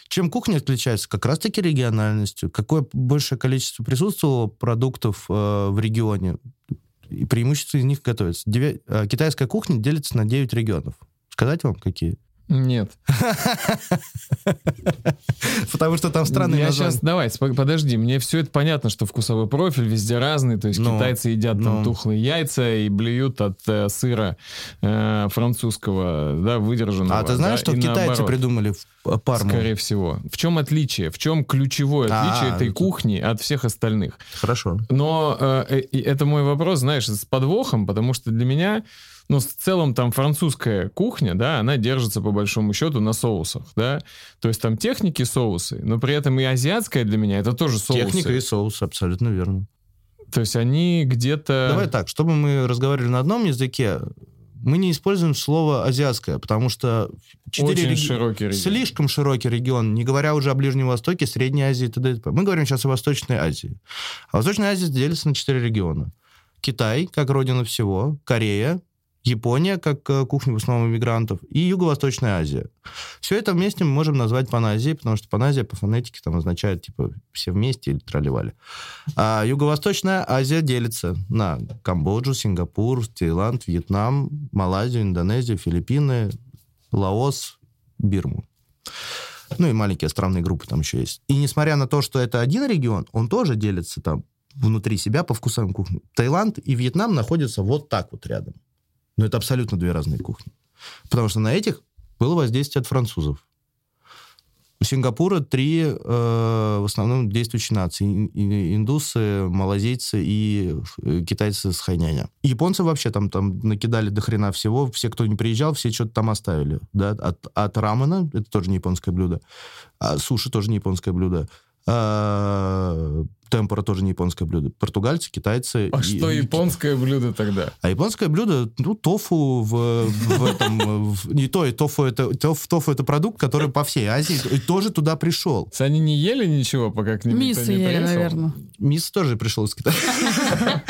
Чем кухня отличается? Как раз-таки региональностью. Какое большее количество присутствовало продуктов э, в регионе, и преимущество из них готовится. Девя... Э, китайская кухня делится на 9 регионов. Сказать вам, какие? Нет. (laughs) Потому что там странные Я сейчас, давай, подожди, мне все это понятно, что вкусовой профиль везде разный, то есть ну, китайцы едят там ну. тухлые яйца и блюют от э, сыра э, французского, да, выдержанного. А ты знаешь, что китайцы придумали парму? Скорее всего. В чем отличие? В чем ключевое а, отличие этой кухни от всех остальных? Хорошо. Но э, это мой вопрос, знаешь, с подвохом, потому что для меня но в целом там французская кухня, да, она держится по большому счету на соусах, да. То есть там техники соусы, но при этом и азиатская для меня это тоже соусы. Техника и соус, абсолютно верно. То есть они где-то... Давай так, чтобы мы разговаривали на одном языке, мы не используем слово азиатское, потому что Очень реги... широкий регион. слишком широкий регион, не говоря уже о Ближнем Востоке, Средней Азии и т.д. Мы говорим сейчас о Восточной Азии. А Восточная Азия делится на четыре региона. Китай, как родина всего, Корея, Япония, как э, кухня в основном иммигрантов, и Юго-Восточная Азия. Все это вместе мы можем назвать Паназией, потому что Паназия по фонетике там означает, типа, все вместе или тролливали. А Юго-Восточная Азия делится на Камбоджу, Сингапур, Таиланд, Вьетнам, Малайзию, Индонезию, Филиппины, Лаос, Бирму. Ну и маленькие островные группы там еще есть. И несмотря на то, что это один регион, он тоже делится там внутри себя по вкусовым кухням. Таиланд и Вьетнам находятся вот так вот рядом. Но это абсолютно две разные кухни. Потому что на этих было воздействие от французов. У Сингапура три э, в основном действующие нации. Индусы, малазийцы и э, китайцы с хайняня. Японцы вообще там, там накидали до хрена всего. Все, кто не приезжал, все что-то там оставили. Да? От, от рамена, это тоже не японское блюдо. А суши тоже не японское блюдо. А, темпора тоже не японское блюдо. Португальцы, китайцы. А и, что японское блюдо тогда? А японское блюдо, ну, тофу в, в этом... В, не то, и тофу это, тофу, тофу это продукт, который по всей Азии и тоже туда пришел. Они не ели ничего, пока к ним Мисс не ели, наверное. Мисс тоже пришел из Китая. (laughs)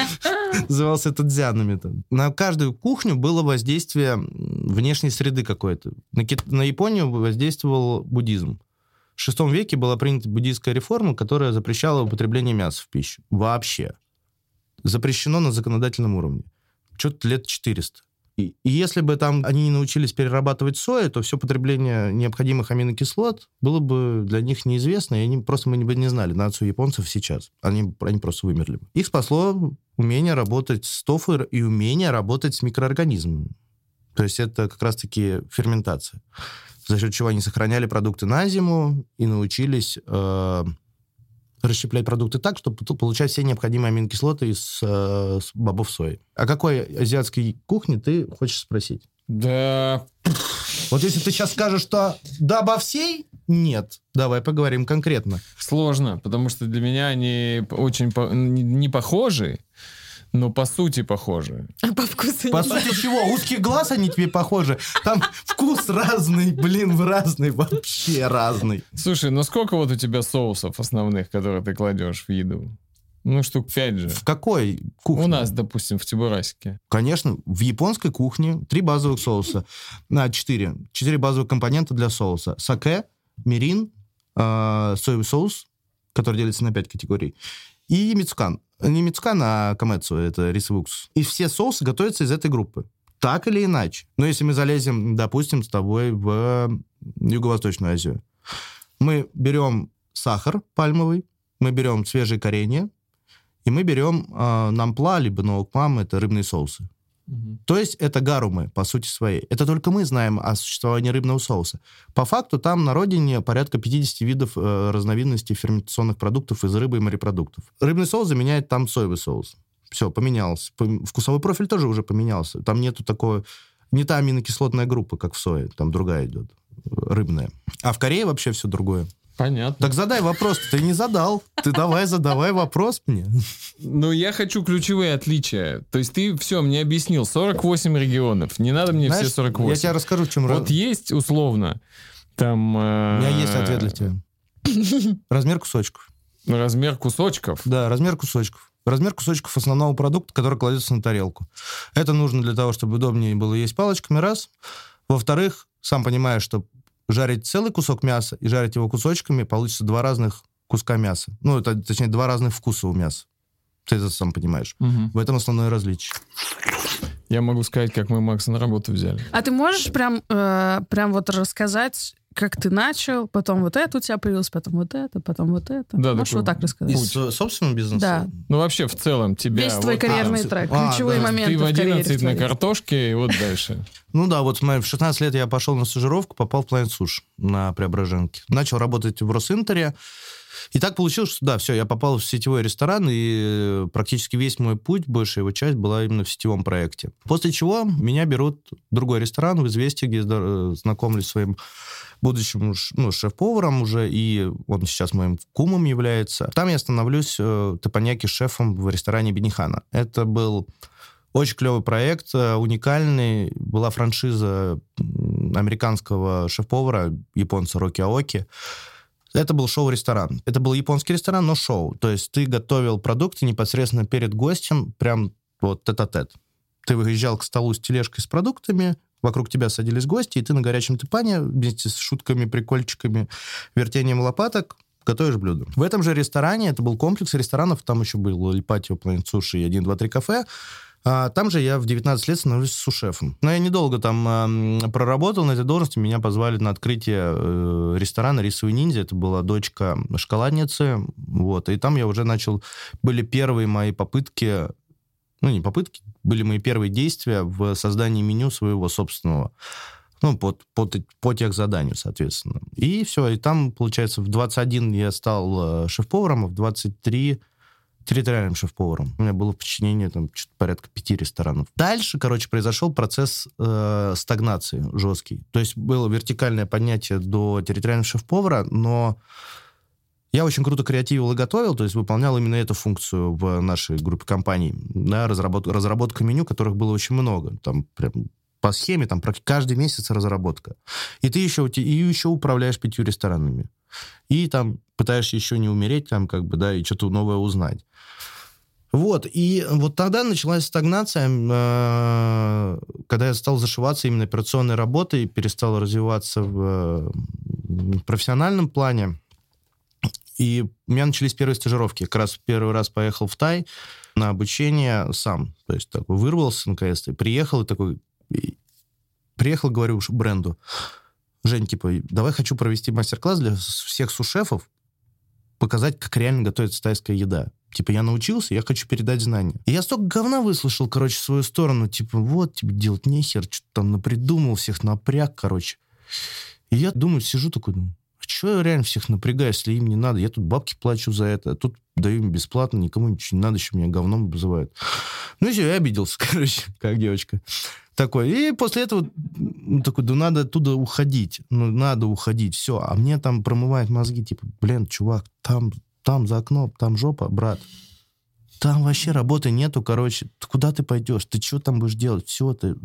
Назывался это дзянами. На каждую кухню было воздействие внешней среды какой-то. На, на Японию воздействовал буддизм. В VI веке была принята буддийская реформа, которая запрещала употребление мяса в пищу. Вообще. Запрещено на законодательном уровне. Что-то лет 400. И, и если бы там они не научились перерабатывать сою, то все потребление необходимых аминокислот было бы для них неизвестно, и они просто мы бы не знали нацию японцев сейчас. Они, они просто вымерли бы. Их спасло умение работать с тофу и умение работать с микроорганизмами. То есть это как раз-таки ферментация за счет чего они сохраняли продукты на зиму и научились э, расщеплять продукты так, чтобы получать все необходимые аминокислоты из э, бобов сои. О какой азиатской кухне ты хочешь спросить? Да. Вот если ты сейчас скажешь, что да, обо всей, нет. Давай поговорим конкретно. Сложно, потому что для меня они очень по- не похожи но по сути похожи. А по вкусу По сути чего? Узкий глаз они тебе похожи? Там вкус разный, блин, разный, вообще разный. Слушай, ну сколько вот у тебя соусов основных, которые ты кладешь в еду? Ну, штук пять же. В какой кухне? У нас, допустим, в Тибурасике. Конечно, в японской кухне три базовых соуса. На четыре. Четыре базовых компонента для соуса. Саке, мирин, э, соевый соус, который делится на пять категорий, и мицукан. Не мицукан, а камецу, это рисовый уксус. И все соусы готовятся из этой группы. Так или иначе. Но если мы залезем, допустим, с тобой в Юго-Восточную Азию, мы берем сахар пальмовый, мы берем свежие коренья, и мы берем э, нампла, либо ноукмам, это рыбные соусы. То есть это гарумы, по сути своей. Это только мы знаем о существовании рыбного соуса. По факту там на родине порядка 50 видов э, разновидностей ферментационных продуктов из рыбы и морепродуктов. Рыбный соус заменяет там соевый соус. Все, поменялся. Вкусовой профиль тоже уже поменялся. Там нету такого... Не та аминокислотная группа, как в сое. Там другая идет. Рыбная. А в Корее вообще все другое. Понятно. Так задай вопрос, ты не задал. Ты давай задавай вопрос мне. Ну, я хочу ключевые отличия. То есть ты все мне объяснил. 48 регионов. Не надо мне Знаешь, все 48. Я тебе расскажу, в чем Вот есть условно там... Э... У меня есть ответ для тебя. Размер кусочков. Размер кусочков? Да, размер кусочков. Размер кусочков основного продукта, который кладется на тарелку. Это нужно для того, чтобы удобнее было есть палочками, раз. Во-вторых, сам понимаешь, что жарить целый кусок мяса и жарить его кусочками, получится два разных куска мяса. Ну, это, точнее, два разных вкуса у мяса. Ты это сам понимаешь. Угу. В этом основное различие. Я могу сказать, как мы Макса на работу взяли. А ты можешь прям, э, прям вот рассказать, как ты начал, потом вот это у тебя появилось, потом вот это, потом вот это. Да, Можешь вот так рассказать? Из собственного бизнеса? Да. Ну, вообще, в целом, тебя... Весь твой вот, карьерный а, трек, а, ключевые да. моменты Ты в 11 на картошке, и вот дальше. (laughs) Ну да, вот в 16 лет я пошел на стажировку, попал в Planet Sush на Преображенке. Начал работать в Росинтере. И так получилось, что да, все, я попал в сетевой ресторан, и практически весь мой путь, большая его часть была именно в сетевом проекте. После чего меня берут в другой ресторан в «Известие», где э, знакомлюсь с своим будущим ну, шеф-поваром уже, и он сейчас моим кумом является. Там я становлюсь э, топоняки-шефом в ресторане Бенихана. Это был очень клевый проект, э, уникальный. Была франшиза американского шеф-повара, японца Роки Аоки. Это был шоу-ресторан. Это был японский ресторан, но шоу. То есть ты готовил продукты непосредственно перед гостем, прям вот тет-а-тет. Ты выезжал к столу с тележкой с продуктами, вокруг тебя садились гости, и ты на горячем топане вместе с шутками, прикольчиками, вертением лопаток готовишь блюдо. В этом же ресторане, это был комплекс ресторанов, там еще был Липатио, Planet Sushi и 1, 2, 3 кафе, а, там же я в 19 лет становлюсь сушефом. Но я недолго там а, проработал на этой должности. Меня позвали на открытие э, ресторана «Рисовый ниндзя». Это была дочка шоколадницы. Вот. И там я уже начал... Были первые мои попытки... Ну, не попытки, были мои первые действия в создании меню своего собственного. Ну, под, под, по тех заданию, соответственно. И все. И там, получается, в 21 я стал э, шеф-поваром, а в 23 территориальным шеф-поваром. У меня было в подчинении там порядка пяти ресторанов. Дальше, короче, произошел процесс э, стагнации жесткий. То есть было вертикальное поднятие до территориального шеф-повара, но я очень круто креативил и готовил, то есть выполнял именно эту функцию в нашей группе компаний. Да, разработка, разработка меню, которых было очень много. Там прям по схеме, там каждый месяц разработка. И ты еще, и еще управляешь пятью ресторанами. И там пытаешься еще не умереть, там как бы, да, и что-то новое узнать. Вот, и вот тогда началась стагнация, э, когда я стал зашиваться именно операционной работой, перестал развиваться в профессиональном плане. И у меня начались первые стажировки. Как раз первый раз поехал в Тай на обучение сам. То есть такой вырвался наконец-то, приехал и такой... Приехал, говорю бренду, Жень, типа, давай хочу провести мастер-класс для всех сушефов, показать, как реально готовится тайская еда. Типа, я научился, я хочу передать знания. И я столько говна выслушал, короче, в свою сторону. Типа, вот, тебе делать нехер, что-то там напридумал, всех напряг, короче. И я думаю, сижу такой, думаю, а что я реально всех напрягаю, если им не надо? Я тут бабки плачу за это, а тут даю им бесплатно, никому ничего не надо, еще меня говном обзывают. Ну все, я обиделся, (laughs) короче, как девочка. Такой. И после этого такой, да надо оттуда уходить. Ну, надо уходить, все. А мне там промывает мозги, типа, блин, чувак, там, там за окном, там жопа, брат. Там вообще работы нету, короче. Куда ты пойдешь? Ты что там будешь делать? Все ты...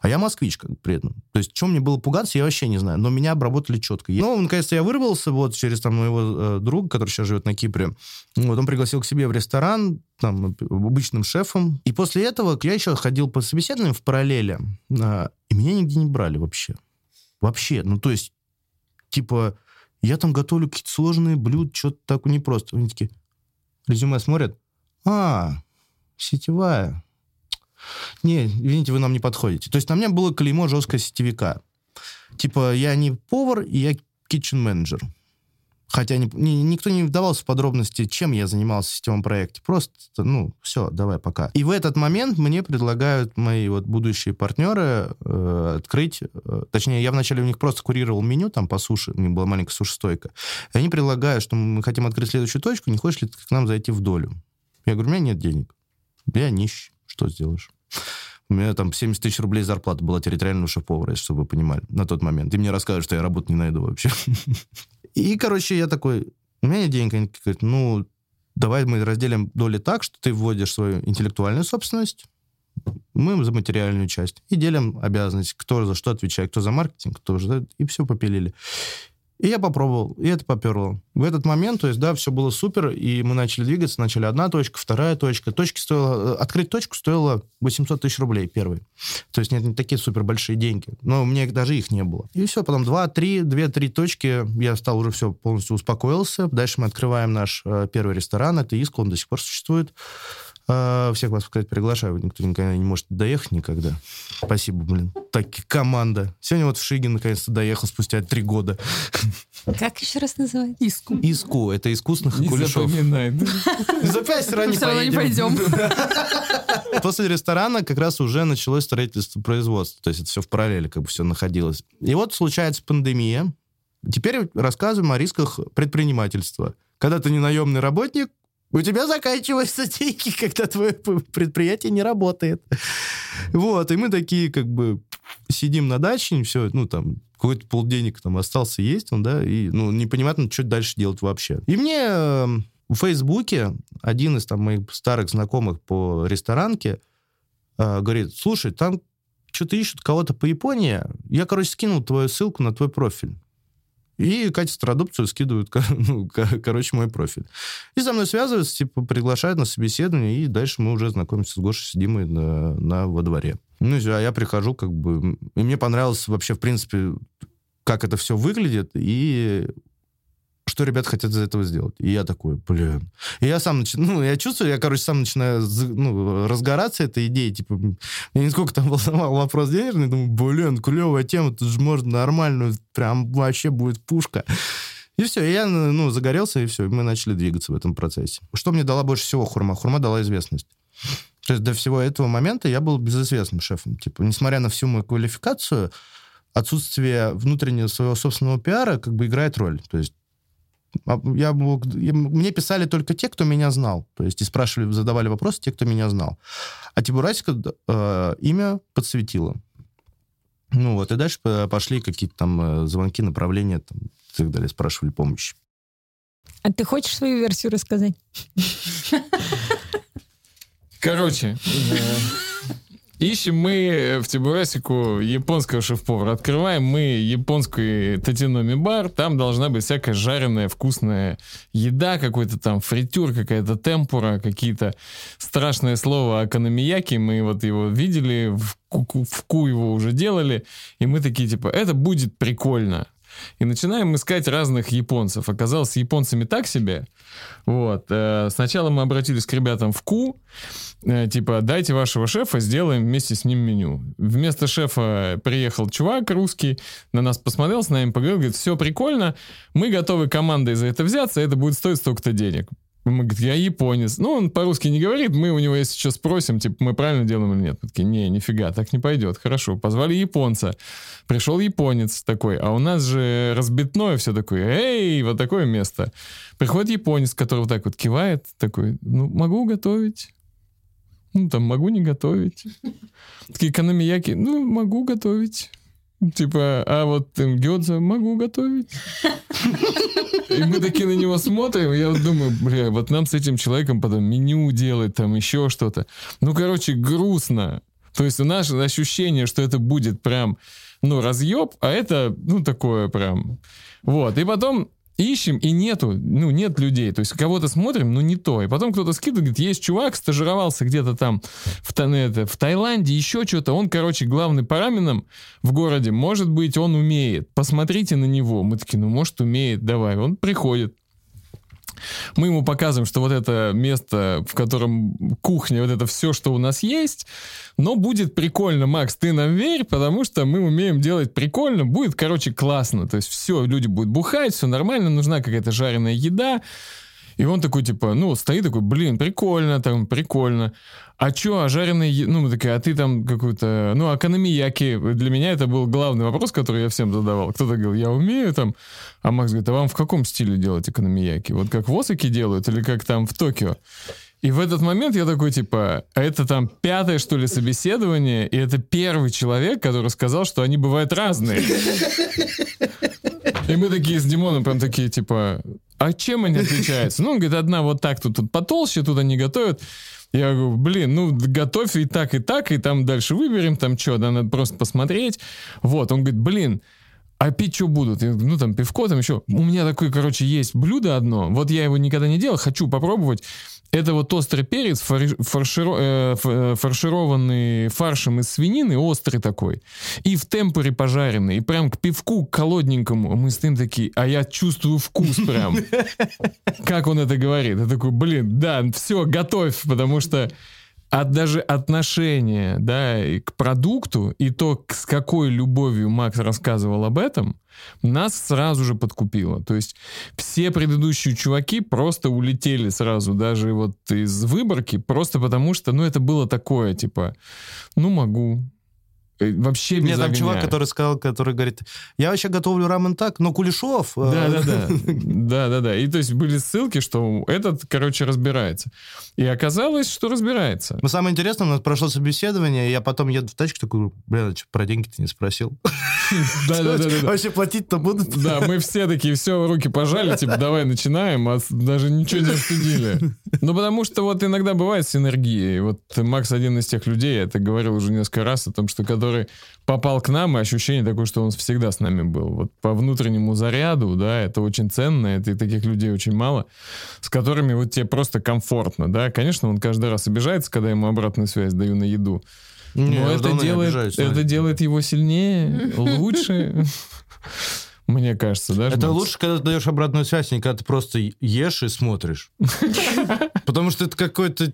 А я москвич как при этом. То есть, чем мне было пугаться, я вообще не знаю. Но меня обработали четко. Ну, наконец-то я вырвался вот через там моего э, друга, который сейчас живет на Кипре. Вот он пригласил к себе в ресторан, там, обычным шефом. И после этого я еще ходил по собеседованиям в параллели. Э, и меня нигде не брали вообще. Вообще. Ну, то есть, типа, я там готовлю какие-то сложные блюда, что-то такое непросто. Они такие, резюме смотрят, а, сетевая. Не, извините, вы нам не подходите. То есть на мне было клеймо жесткое сетевика. Типа, я не повар, я kitchen менеджер. Хотя ни, ни, никто не вдавался в подробности, чем я занимался в сетевом проекте. Просто, ну, все, давай, пока. И в этот момент мне предлагают мои вот будущие партнеры э, открыть... Э, точнее, я вначале у них просто курировал меню там по суше, у них была маленькая суши-стойка. И они предлагают, что мы хотим открыть следующую точку, не хочешь ли ты к нам зайти в долю? Я говорю, у меня нет денег. Я нищий. Что сделаешь? У меня там 70 тысяч рублей зарплата была территориального шеф-повара, чтобы вы понимали, на тот момент. И мне рассказывают, что я работу не найду вообще. (laughs) И, короче, я такой, у меня нет денег. Они говорят, ну, давай мы разделим доли так, что ты вводишь свою интеллектуальную собственность, мы за материальную часть. И делим обязанность, кто за что отвечает, кто за маркетинг, кто за... И все попилили. И я попробовал, и это поперло. В этот момент, то есть, да, все было супер, и мы начали двигаться, начали одна точка, вторая точка. Точки стоило, э, открыть точку стоило 800 тысяч рублей первый. То есть, нет, не такие супер большие деньги. Но мне даже их не было. И все, потом 2, 3, 2, 3 точки, я стал уже все, полностью успокоился. Дальше мы открываем наш э, первый ресторан, это Иск, он до сих пор существует. А, всех вас, кстати, приглашаю. Никто никогда не может доехать никогда. Спасибо, блин. Так, команда. Сегодня вот в Шиге наконец-то доехал спустя три года. Как еще раз называется? Иску. Иску. Это искусных не кулешов. Запоминай. За пять не не пойдем. (laughs) После ресторана как раз уже началось строительство производства. То есть это все в параллели как бы все находилось. И вот случается пандемия. Теперь рассказываем о рисках предпринимательства. Когда ты не наемный работник, у тебя заканчиваются (laughs) деньги, когда твое предприятие не работает. Вот, и мы такие как бы сидим на даче, все, ну там какой-то полденег там остался есть, он, да, и ну непонятно, что дальше делать вообще. И мне эм, в Фейсбуке один из там моих старых знакомых по ресторанке э, говорит, слушай, там что-то ищут кого-то по Японии, я, короче, скинул твою ссылку на твой профиль. И качество адопцию скидывают, (laughs) ну, короче, мой профиль. И со мной связываются, типа, приглашают на собеседование, и дальше мы уже знакомимся с Гошей, мы на, на, во дворе. Ну, а я прихожу, как бы... И мне понравилось вообще, в принципе, как это все выглядит, и что ребята хотят из этого сделать. И я такой, блин. И я сам начинаю, ну, я чувствую, я, короче, сам начинаю ну, разгораться этой идеей, типа, меня сколько там (laughs) волновал вопрос денежный, думаю, блин, клевая тема, тут же можно нормальную, прям вообще будет пушка. И все, я, ну, загорелся, и все, и мы начали двигаться в этом процессе. Что мне дала больше всего хурма? Хурма дала известность. То есть до всего этого момента я был безызвестным шефом. Типа, несмотря на всю мою квалификацию, отсутствие внутреннего своего собственного пиара как бы играет роль. То есть я мог, я, мне писали только те, кто меня знал. То есть и спрашивали, задавали вопросы те, кто меня знал. А Тибурасика э, имя подсветило. Ну вот, и дальше пошли какие-то там э, звонки, направления там, и так далее, спрашивали помощи. А ты хочешь свою версию рассказать? Короче, э, Ищем мы в Тибурасику японского шеф-повара. Открываем мы японский татиноми бар. Там должна быть всякая жареная вкусная еда, какой-то там фритюр, какая-то темпура, какие-то страшное слово акономияки. Мы вот его видели, в, в ку его уже делали. И мы такие типа, это будет прикольно. И начинаем искать разных японцев. Оказалось, японцами так себе. Вот. Э, сначала мы обратились к ребятам в Ку, э, типа, дайте вашего шефа, сделаем вместе с ним меню. Вместо шефа приехал чувак русский, на нас посмотрел, с нами поговорил, говорит, все прикольно, мы готовы командой за это взяться, это будет стоить столько-то денег. Мы говорим, я японец. Ну, он по-русски не говорит, мы у него, если что, спросим, типа, мы правильно делаем или нет. Мы такие, не, нифига, так не пойдет. Хорошо, позвали японца. Пришел японец такой, а у нас же разбитное все такое, эй, вот такое место. Приходит японец, который вот так вот кивает, такой, ну, могу готовить. Ну, там, могу не готовить. (laughs) Такие экономияки, ну, могу готовить. Типа, а вот там гёдза могу готовить. И мы такие на него смотрим, я вот думаю, бля, вот нам с этим человеком потом меню делать, там еще что-то. Ну, короче, грустно. То есть у нас ощущение, что это будет прям, ну, разъеб, а это, ну, такое прям. Вот. И потом ищем, и нету, ну, нет людей. То есть кого-то смотрим, но не то. И потом кто-то скидывает, говорит, есть чувак, стажировался где-то там в, это, в Таиланде, еще что-то. Он, короче, главный по раменам в городе. Может быть, он умеет. Посмотрите на него. Мы такие, ну, может, умеет, давай. Он приходит. Мы ему показываем, что вот это место, в котором кухня, вот это все, что у нас есть, но будет прикольно, Макс, ты нам верь, потому что мы умеем делать прикольно, будет, короче, классно. То есть все, люди будут бухать, все нормально, нужна какая-то жареная еда, и он такой, типа, ну, стоит такой, блин, прикольно, там, прикольно. А чё, а жареный, ну, мы такие, а ты там какой-то, ну, акономияки. Для меня это был главный вопрос, который я всем задавал. Кто-то говорил, я умею там, а Макс говорит, а вам в каком стиле делать экономияки? Вот как в Осаке делают или как там в Токио? И в этот момент я такой, типа, а это там пятое, что ли, собеседование, и это первый человек, который сказал, что они бывают разные. И мы такие с Димоном прям такие, типа, а чем они отличаются? Ну, он говорит, одна вот так тут, тут потолще, тут они готовят. Я говорю, блин, ну, готовь и так, и так, и там дальше выберем, там что, да, надо просто посмотреть. Вот, он говорит, блин, а пить что будут? Я говорю, ну, там, пивко, там еще. У меня такое, короче, есть блюдо одно. Вот я его никогда не делал, хочу попробовать. Это вот острый перец, фарширо, э, э, фаршированный фаршем из свинины, острый такой. И в темпоре пожаренный. И прям к пивку, к холодненькому. Мы с ним такие, а я чувствую вкус прям. (laughs) Как он это говорит? Я такой, блин, да, все, готовь, потому что от даже отношения, да, к продукту и то, с какой любовью Макс рассказывал об этом, нас сразу же подкупило. То есть все предыдущие чуваки просто улетели сразу, даже вот из выборки, просто потому что, ну, это было такое, типа, ну, могу, вообще без Нет, там огня. чувак, который сказал, который говорит, я вообще готовлю рамен так, но Кулешов... Да-да-да. Да-да-да. (laughs) И то есть были ссылки, что этот, короче, разбирается. И оказалось, что разбирается. Но самое интересное, у нас прошло собеседование, и я потом еду в тачку, такой, блин, а про деньги ты не спросил. (laughs) (laughs) Да-да-да. Вообще платить-то будут? Да, мы все такие, все, руки пожали, типа, давай начинаем, а даже ничего не обсудили. Ну, потому что вот иногда бывает синергия. И вот Макс один из тех людей, я это говорил уже несколько раз, о том, что когда который попал к нам, и ощущение такое, что он всегда с нами был. Вот по внутреннему заряду, да, это очень ценно, это и таких людей очень мало, с которыми вот тебе просто комфортно, да. Конечно, он каждый раз обижается, когда ему обратную связь даю на еду. Не, Но это делает, это делает его сильнее, лучше. (laughs) Мне кажется, да? Это лучше, когда ты даешь обратную связь, не когда ты просто ешь и смотришь. (laughs) Потому что это какой-то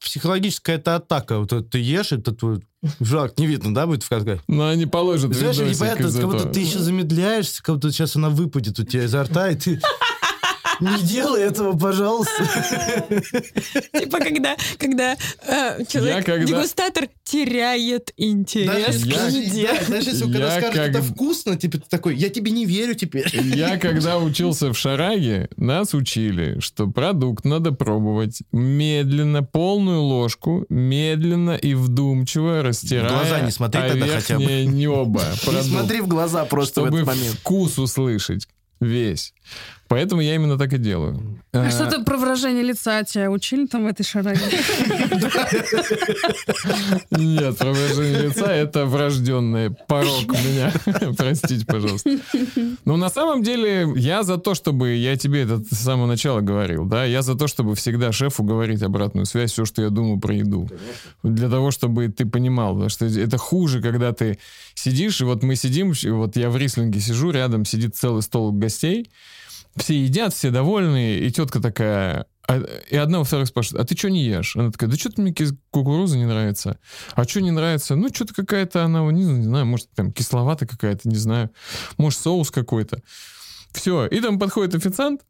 психологическая это атака. Вот ты ешь, это твой жак не видно, да, будет в кадре? Ну, они положат Знаешь, непонятно, как будто ты еще замедляешься, как будто сейчас она выпадет у тебя изо рта, и ты не делай этого, пожалуйста. (laughs) Типа, когда, когда э, человек, когда... дегустатор, теряет интерес к еде. Знаешь, если когда скажут, это вкусно, типа, ты такой, я тебе не верю теперь. Я, когда учился в Шараге, нас учили, что продукт надо пробовать медленно, полную ложку, медленно и вдумчиво растирая глаза не смотри тогда хотя бы. небо. (laughs) Не смотри в глаза просто в этот момент. вкус услышать весь. Поэтому я именно так и делаю. А, а что-то про выражение лица тебя учили там в этой шараге? Нет, про выражение лица это врожденный порог у меня. (laughs) Простите, пожалуйста. Но на самом деле я за то, чтобы, я тебе это с самого начала говорил, да, я за то, чтобы всегда шефу говорить обратную связь, все, что я думаю про еду. Для того, чтобы ты понимал, что это хуже, когда ты сидишь, и вот мы сидим, вот я в рислинге сижу, рядом сидит целый стол гостей, все едят, все довольны, и тетка такая, а, и одна у вторых спрашивает, а ты что не ешь? Она такая, да что-то мне кукуруза не нравится. А что не нравится? Ну, что-то какая-то она, не, не знаю, может, там кисловатая какая-то, не знаю. Может, соус какой-то. Все. И там подходит официант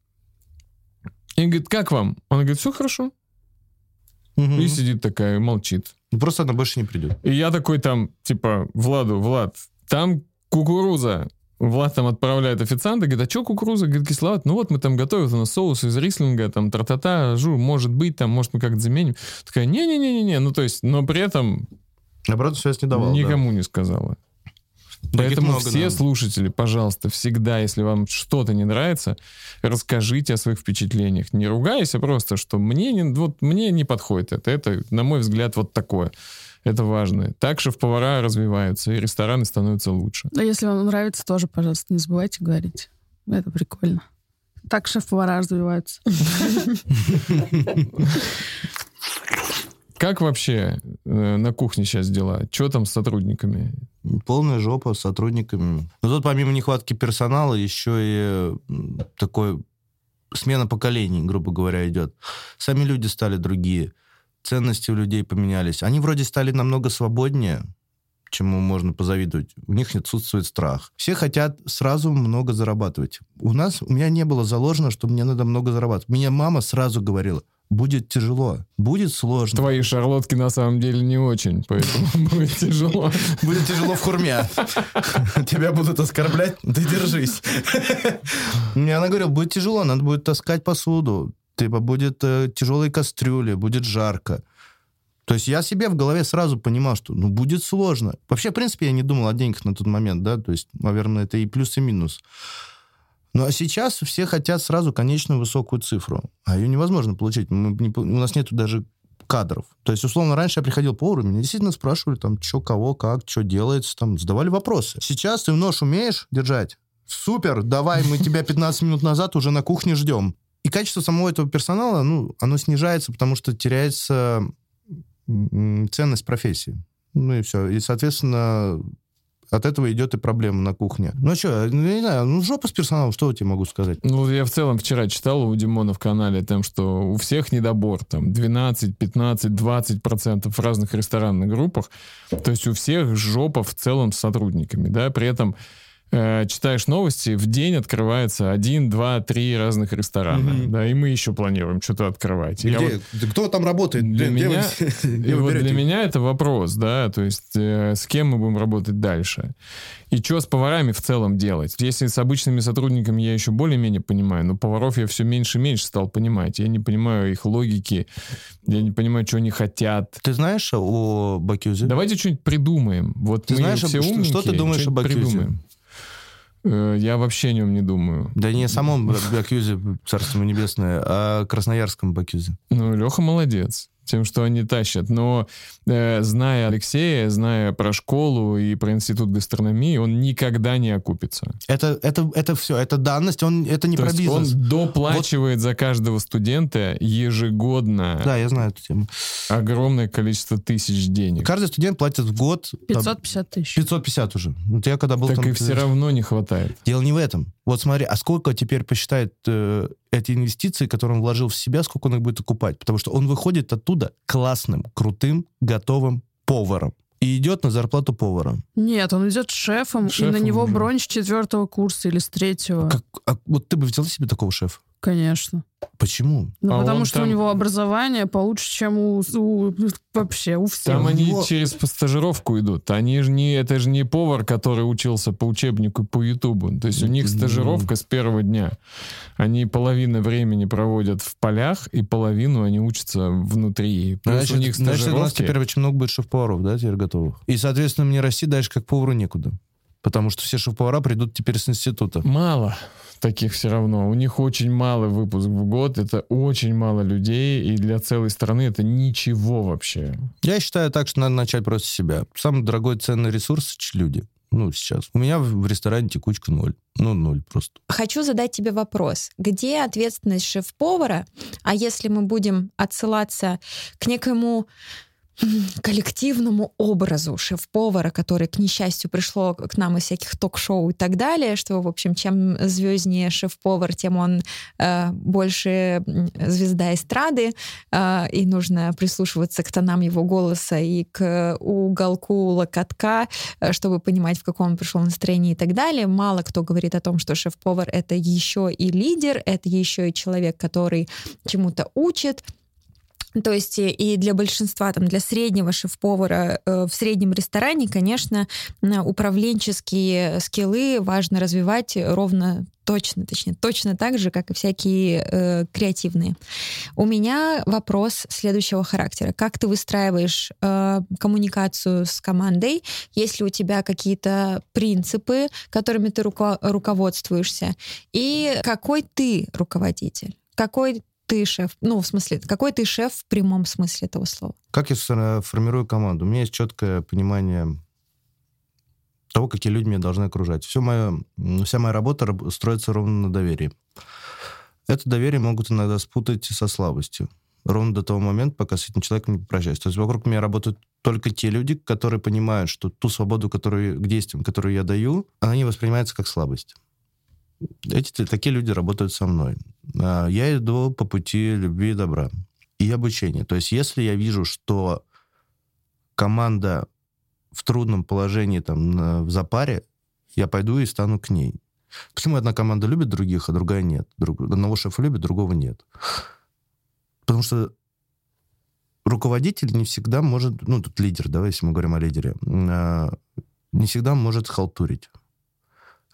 и говорит, как вам? Она говорит, все хорошо. Угу. И сидит такая, молчит. Ну, просто она больше не придет. И я такой там, типа, Владу, Влад, там кукуруза. Влад там отправляет официанта, говорит, а что кукуруза? Говорит, кисловат. Ну вот мы там готовим у нас соус из рислинга, там, тра-та-та, жу, может быть, там, может, мы как-то заменим. Такая, не-не-не-не, ну то есть, но при этом... Обратно связь не давала, Никому да. не сказала. Поэтому много, все да. слушатели, пожалуйста, всегда, если вам что-то не нравится, расскажите о своих впечатлениях. Не ругайся просто, что мне не, вот, мне не подходит это. Это, на мой взгляд, вот такое. Это важно. Так шеф-повара развиваются, и рестораны становятся лучше. А если вам нравится, тоже, пожалуйста, не забывайте говорить. Это прикольно. Так шеф-повара развиваются. Как вообще э, на кухне сейчас дела? Что там с сотрудниками? Полная жопа с сотрудниками. Но тут помимо нехватки персонала еще и такой смена поколений, грубо говоря, идет. Сами люди стали другие ценности у людей поменялись. Они вроде стали намного свободнее, чему можно позавидовать. У них отсутствует страх. Все хотят сразу много зарабатывать. У нас, у меня не было заложено, что мне надо много зарабатывать. Меня мама сразу говорила, будет тяжело, будет сложно. Твои шарлотки на самом деле не очень, поэтому (laughs) будет тяжело. Будет тяжело в хурме. (laughs) Тебя будут оскорблять, ты держись. (laughs) Мне она говорила, будет тяжело, надо будет таскать посуду, типа будет э, тяжелые кастрюли, будет жарко. То есть я себе в голове сразу понимал, что ну будет сложно. Вообще, в принципе, я не думал о деньгах на тот момент, да, то есть, наверное, это и плюс, и минус. Ну а сейчас все хотят сразу конечную высокую цифру, а ее невозможно получить. Мы не, у нас нету даже кадров. То есть, условно, раньше я приходил по уровню, меня действительно спрашивали, там, что, кого, как, что делается, там, задавали вопросы. Сейчас ты нож умеешь держать? Супер, давай, мы тебя 15 минут назад уже на кухне ждем. И качество самого этого персонала, ну, оно снижается, потому что теряется ценность профессии. Ну и все. И, соответственно, от этого идет и проблема на кухне. Ну что, не знаю, ну жопа с персоналом, что я тебе могу сказать? Ну, я в целом вчера читал у Димона в канале там, что у всех недобор, там, 12, 15, 20 процентов в разных ресторанных группах. То есть у всех жопа в целом с сотрудниками, да, при этом э, читаешь новости, в день открывается один, два, три разных ресторана, mm-hmm. да, и мы еще планируем что-то открывать. Где? Вот, Кто там работает? Для, для, меня, (laughs) и вот для меня это вопрос, да, то есть э, с кем мы будем работать дальше. И что с поварами в целом делать? Если с обычными сотрудниками я еще более-менее понимаю, но поваров я все меньше и меньше стал понимать. Я не понимаю их логики, я не понимаю, что они хотят. Ты знаешь о Бакюзе? Давайте что-нибудь придумаем. Вот ты мы знаешь, все что, что ты думаешь о Бакюзе? Придумаем. Э, я вообще о нем не думаю. Да не о самом Бакюзе, царство небесное, а о красноярском Бакюзе. Ну, Леха молодец тем, что они тащат. Но э, зная Алексея, зная про школу и про институт гастрономии, он никогда не окупится. Это, это, это все, это данность, он, это не То про есть бизнес. Он доплачивает вот. за каждого студента ежегодно. Да, я знаю эту тему. Огромное количество тысяч денег. Каждый студент платит в год... 550 тысяч. 550 уже. Вот я когда был так там... и все равно не хватает. Дело не в этом. Вот смотри, а сколько теперь посчитает э, эти инвестиции, которые он вложил в себя, сколько он их будет окупать? Потому что он выходит оттуда классным, крутым, готовым поваром и идет на зарплату повара. Нет, он идет шефом, шефом и на него уже. бронь с четвертого курса или с третьего. Как, а вот ты бы взяла себе такого шефа? Конечно. Почему? Ну, а потому что там... у него образование получше, чем у, у вообще у всех. Там они него... через стажировку идут. Они же не, это же не повар, который учился по учебнику по Ютубу. То есть у них стажировка с первого дня. Они половину времени проводят в полях, и половину они учатся внутри. Плюс значит, у них стажировки... Значит, у нас теперь очень много будет шеф-поваров, да, теперь готовых. И, соответственно, мне расти дальше как повару некуда. Потому что все шеф-повара придут теперь с института. Мало таких все равно. У них очень малый выпуск в год, это очень мало людей, и для целой страны это ничего вообще. Я считаю так, что надо начать просто с себя. Самый дорогой ценный ресурс — люди. Ну, сейчас. У меня в ресторане текучка ноль. Ну, ноль просто. Хочу задать тебе вопрос. Где ответственность шеф-повара? А если мы будем отсылаться к некоему коллективному образу шеф-повара, который, к несчастью, пришло к нам из всяких ток-шоу и так далее, что, в общем, чем звезднее шеф-повар, тем он э, больше звезда эстрады, э, и нужно прислушиваться к тонам его голоса и к уголку локотка, э, чтобы понимать, в каком он пришел настроении и так далее. Мало кто говорит о том, что шеф-повар — это еще и лидер, это еще и человек, который чему-то учит, то есть и для большинства, там, для среднего шеф-повара э, в среднем ресторане, конечно, управленческие скиллы важно развивать ровно точно, точнее, точно так же, как и всякие э, креативные. У меня вопрос следующего характера. Как ты выстраиваешь э, коммуникацию с командой? Есть ли у тебя какие-то принципы, которыми ты руко- руководствуешься? И какой ты руководитель? Какой ты шеф? Ну, в смысле, какой ты шеф в прямом смысле этого слова? Как я формирую команду? У меня есть четкое понимание того, какие люди меня должны окружать. Все мое, вся моя работа строится ровно на доверии. Это доверие могут иногда спутать со слабостью. Ровно до того момента, пока с этим человеком не попрощаюсь. То есть вокруг меня работают только те люди, которые понимают, что ту свободу, которую, к действиям, которую я даю, она не воспринимается как слабость. Эти такие люди работают со мной. А, я иду по пути любви и добра и обучения. То есть если я вижу, что команда в трудном положении там в запаре, я пойду и стану к ней. Почему одна команда любит других, а другая нет? Друг, одного шефа любит, другого нет. Потому что руководитель не всегда может, ну, тут лидер, давай, если мы говорим о лидере, а, не всегда может халтурить.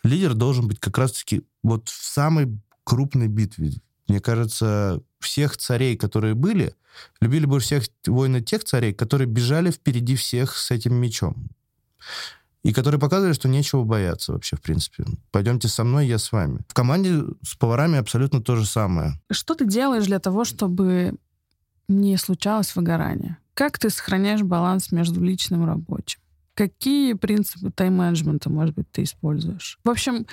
Лидер должен быть как раз-таки вот в самой крупной битве. Мне кажется, всех царей, которые были, любили больше всех воины тех царей, которые бежали впереди всех с этим мечом. И которые показывали, что нечего бояться вообще, в принципе. Пойдемте со мной, я с вами. В команде с поварами абсолютно то же самое. Что ты делаешь для того, чтобы не случалось выгорание? Как ты сохраняешь баланс между личным и рабочим? Какие принципы тайм-менеджмента, может быть, ты используешь? В общем,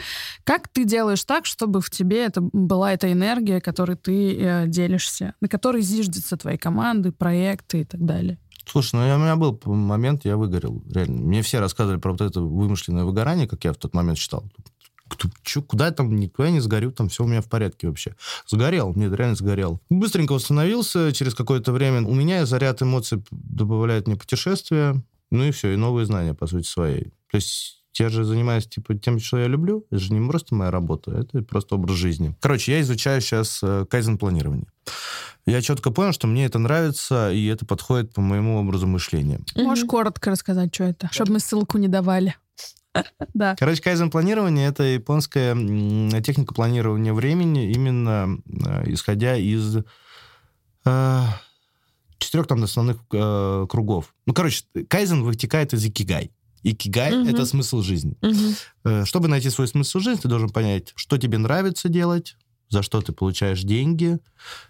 как ты делаешь так, чтобы в тебе это была эта энергия, которой ты э, делишься, на которой зиждется твои команды, проекты и так далее? Слушай, ну у меня был момент, я выгорел, реально. Мне все рассказывали про вот это вымышленное выгорание, как я в тот момент считал. Чё, куда я там, никуда я не сгорю, там все у меня в порядке вообще. Сгорел, нет, реально сгорел. Быстренько восстановился, через какое-то время у меня заряд эмоций добавляет мне путешествия, ну и все, и новые знания, по сути, своей. То есть я же занимаюсь типа тем, что я люблю. Это же не просто моя работа, это просто образ жизни. Короче, я изучаю сейчас э, кайзен-планирование. Я четко понял, что мне это нравится, и это подходит по моему образу мышления. Можешь mm-hmm. коротко рассказать, что это, чтобы мы ссылку не давали. (laughs) Да. Короче, кайзен-планирование — это японская техника планирования времени, именно э, исходя из э, четырех там основных э, кругов. Ну, короче, кайзен вытекает из икигай. Икигай угу. это смысл жизни. Угу. Чтобы найти свой смысл жизни, ты должен понять, что тебе нравится делать, за что ты получаешь деньги,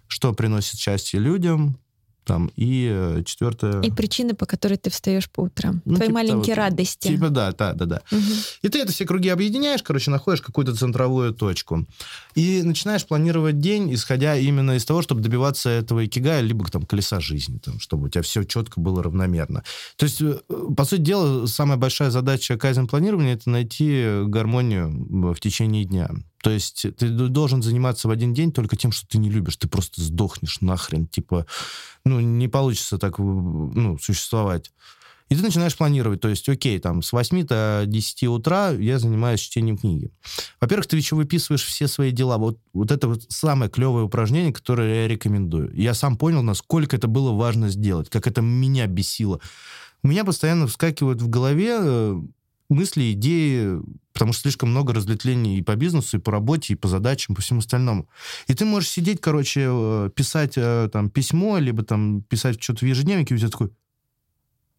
что приносит счастье людям, там, и э, четвертое... И причины, по которой ты встаешь по утрам. Ну, Твои типа маленькие того, радости. Типа, да, да, да, да. Угу. И ты это все круги объединяешь, короче, находишь какую-то центровую точку. И начинаешь планировать день, исходя именно из того, чтобы добиваться этого икигая, либо там колеса жизни, там, чтобы у тебя все четко было равномерно. То есть, э, по сути дела, самая большая задача кайзен-планирования — это найти гармонию в течение дня. То есть ты должен заниматься в один день только тем, что ты не любишь. Ты просто сдохнешь нахрен. Типа, ну, не получится так ну, существовать. И ты начинаешь планировать, то есть, окей, там, с 8 до 10 утра я занимаюсь чтением книги. Во-первых, ты еще выписываешь все свои дела. Вот, вот это вот самое клевое упражнение, которое я рекомендую. Я сам понял, насколько это было важно сделать, как это меня бесило. У меня постоянно вскакивают в голове э, мысли, идеи, потому что слишком много разветвлений и по бизнесу, и по работе, и по задачам, по всему остальному. И ты можешь сидеть, короче, э, писать э, там письмо, либо там писать что-то в ежедневнике, и у тебя такой,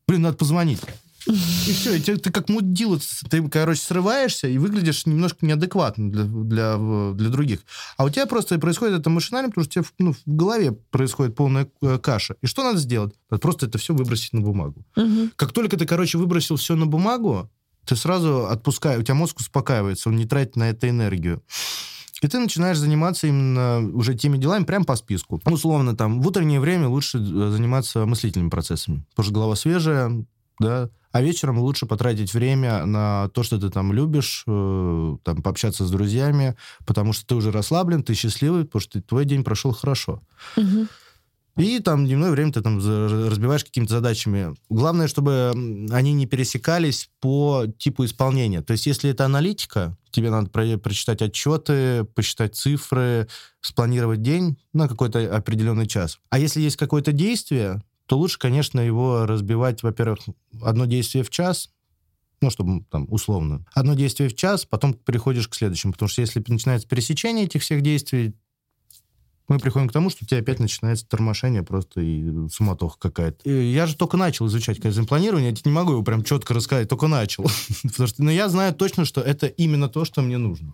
блин, надо позвонить. И все, и ты, ты как мудила, ты, короче, срываешься и выглядишь немножко неадекватно для, для, для других. А у тебя просто происходит это машинально, потому что у тебя ну, в голове происходит полная э, каша. И что надо сделать? Надо просто это все выбросить на бумагу. Угу. Как только ты, короче, выбросил все на бумагу, ты сразу отпускаешь, у тебя мозг успокаивается, он не тратит на это энергию. И ты начинаешь заниматься именно уже теми делами прямо по списку. Условно, там, в утреннее время лучше э, заниматься мыслительными процессами, потому что голова свежая, да, а вечером лучше потратить время на то, что ты там любишь, э, там, пообщаться с друзьями, потому что ты уже расслаблен, ты счастливый, потому что твой день прошел хорошо. Угу. И там дневное время ты там разбиваешь какими-то задачами. Главное, чтобы они не пересекались по типу исполнения. То есть, если это аналитика, тебе надо про прочитать отчеты, посчитать цифры, спланировать день на какой-то определенный час. А если есть какое-то действие, то лучше, конечно, его разбивать, во-первых, одно действие в час, ну, чтобы там условно. Одно действие в час, потом переходишь к следующему. Потому что если начинается пересечение этих всех действий, мы приходим к тому, что у тебя опять начинается тормошение просто и суматоха какая-то. И я же только начал изучать кайзен-планирование, я не могу его прям четко рассказать, только начал. (laughs) Потому что, но я знаю точно, что это именно то, что мне нужно.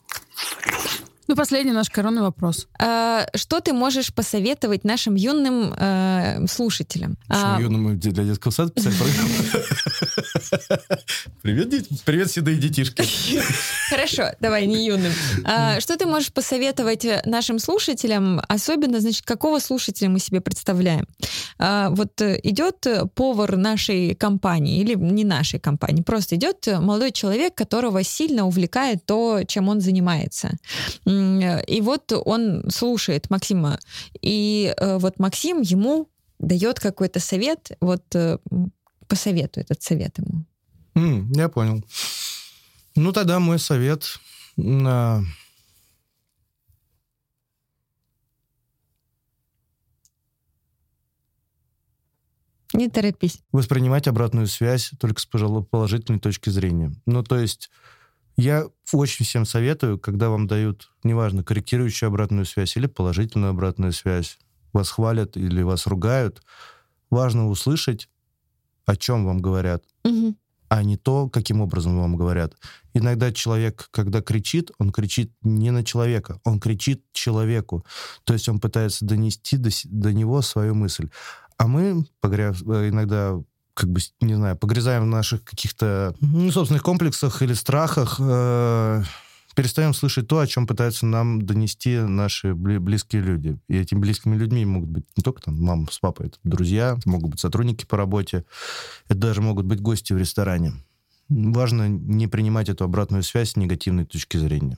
Ну, последний наш коронный вопрос. А, что ты можешь посоветовать нашим юным э, слушателям? Нашим а... юным для детского сада писать программу? (laughs) Привет. Привет, седые детишки. (laughs) Хорошо, давай, не юным. А, что ты можешь посоветовать нашим слушателям, особенно, значит, какого слушателя мы себе представляем? А, вот идет повар нашей компании, или не нашей компании, просто идет молодой человек, которого сильно увлекает то, чем он занимается и вот он слушает Максима, и э, вот Максим ему дает какой-то совет, вот э, посоветуй этот совет ему. Mm, я понял. Ну тогда мой совет на Не торопись. Воспринимать обратную связь только с положительной точки зрения. Ну, то есть я очень всем советую, когда вам дают, неважно, корректирующую обратную связь или положительную обратную связь, вас хвалят или вас ругают, важно услышать, о чем вам говорят, угу. а не то, каким образом вам говорят. Иногда человек, когда кричит, он кричит не на человека, он кричит человеку. То есть он пытается донести до, до него свою мысль. А мы, погряз, иногда как бы, не знаю, погрязаем в наших каких-то ну, собственных комплексах или страхах, э, перестаем слышать то, о чем пытаются нам донести наши близкие люди. И этими близкими людьми могут быть не только там мама с папой, это друзья, могут быть сотрудники по работе, это даже могут быть гости в ресторане. Важно не принимать эту обратную связь с негативной точки зрения.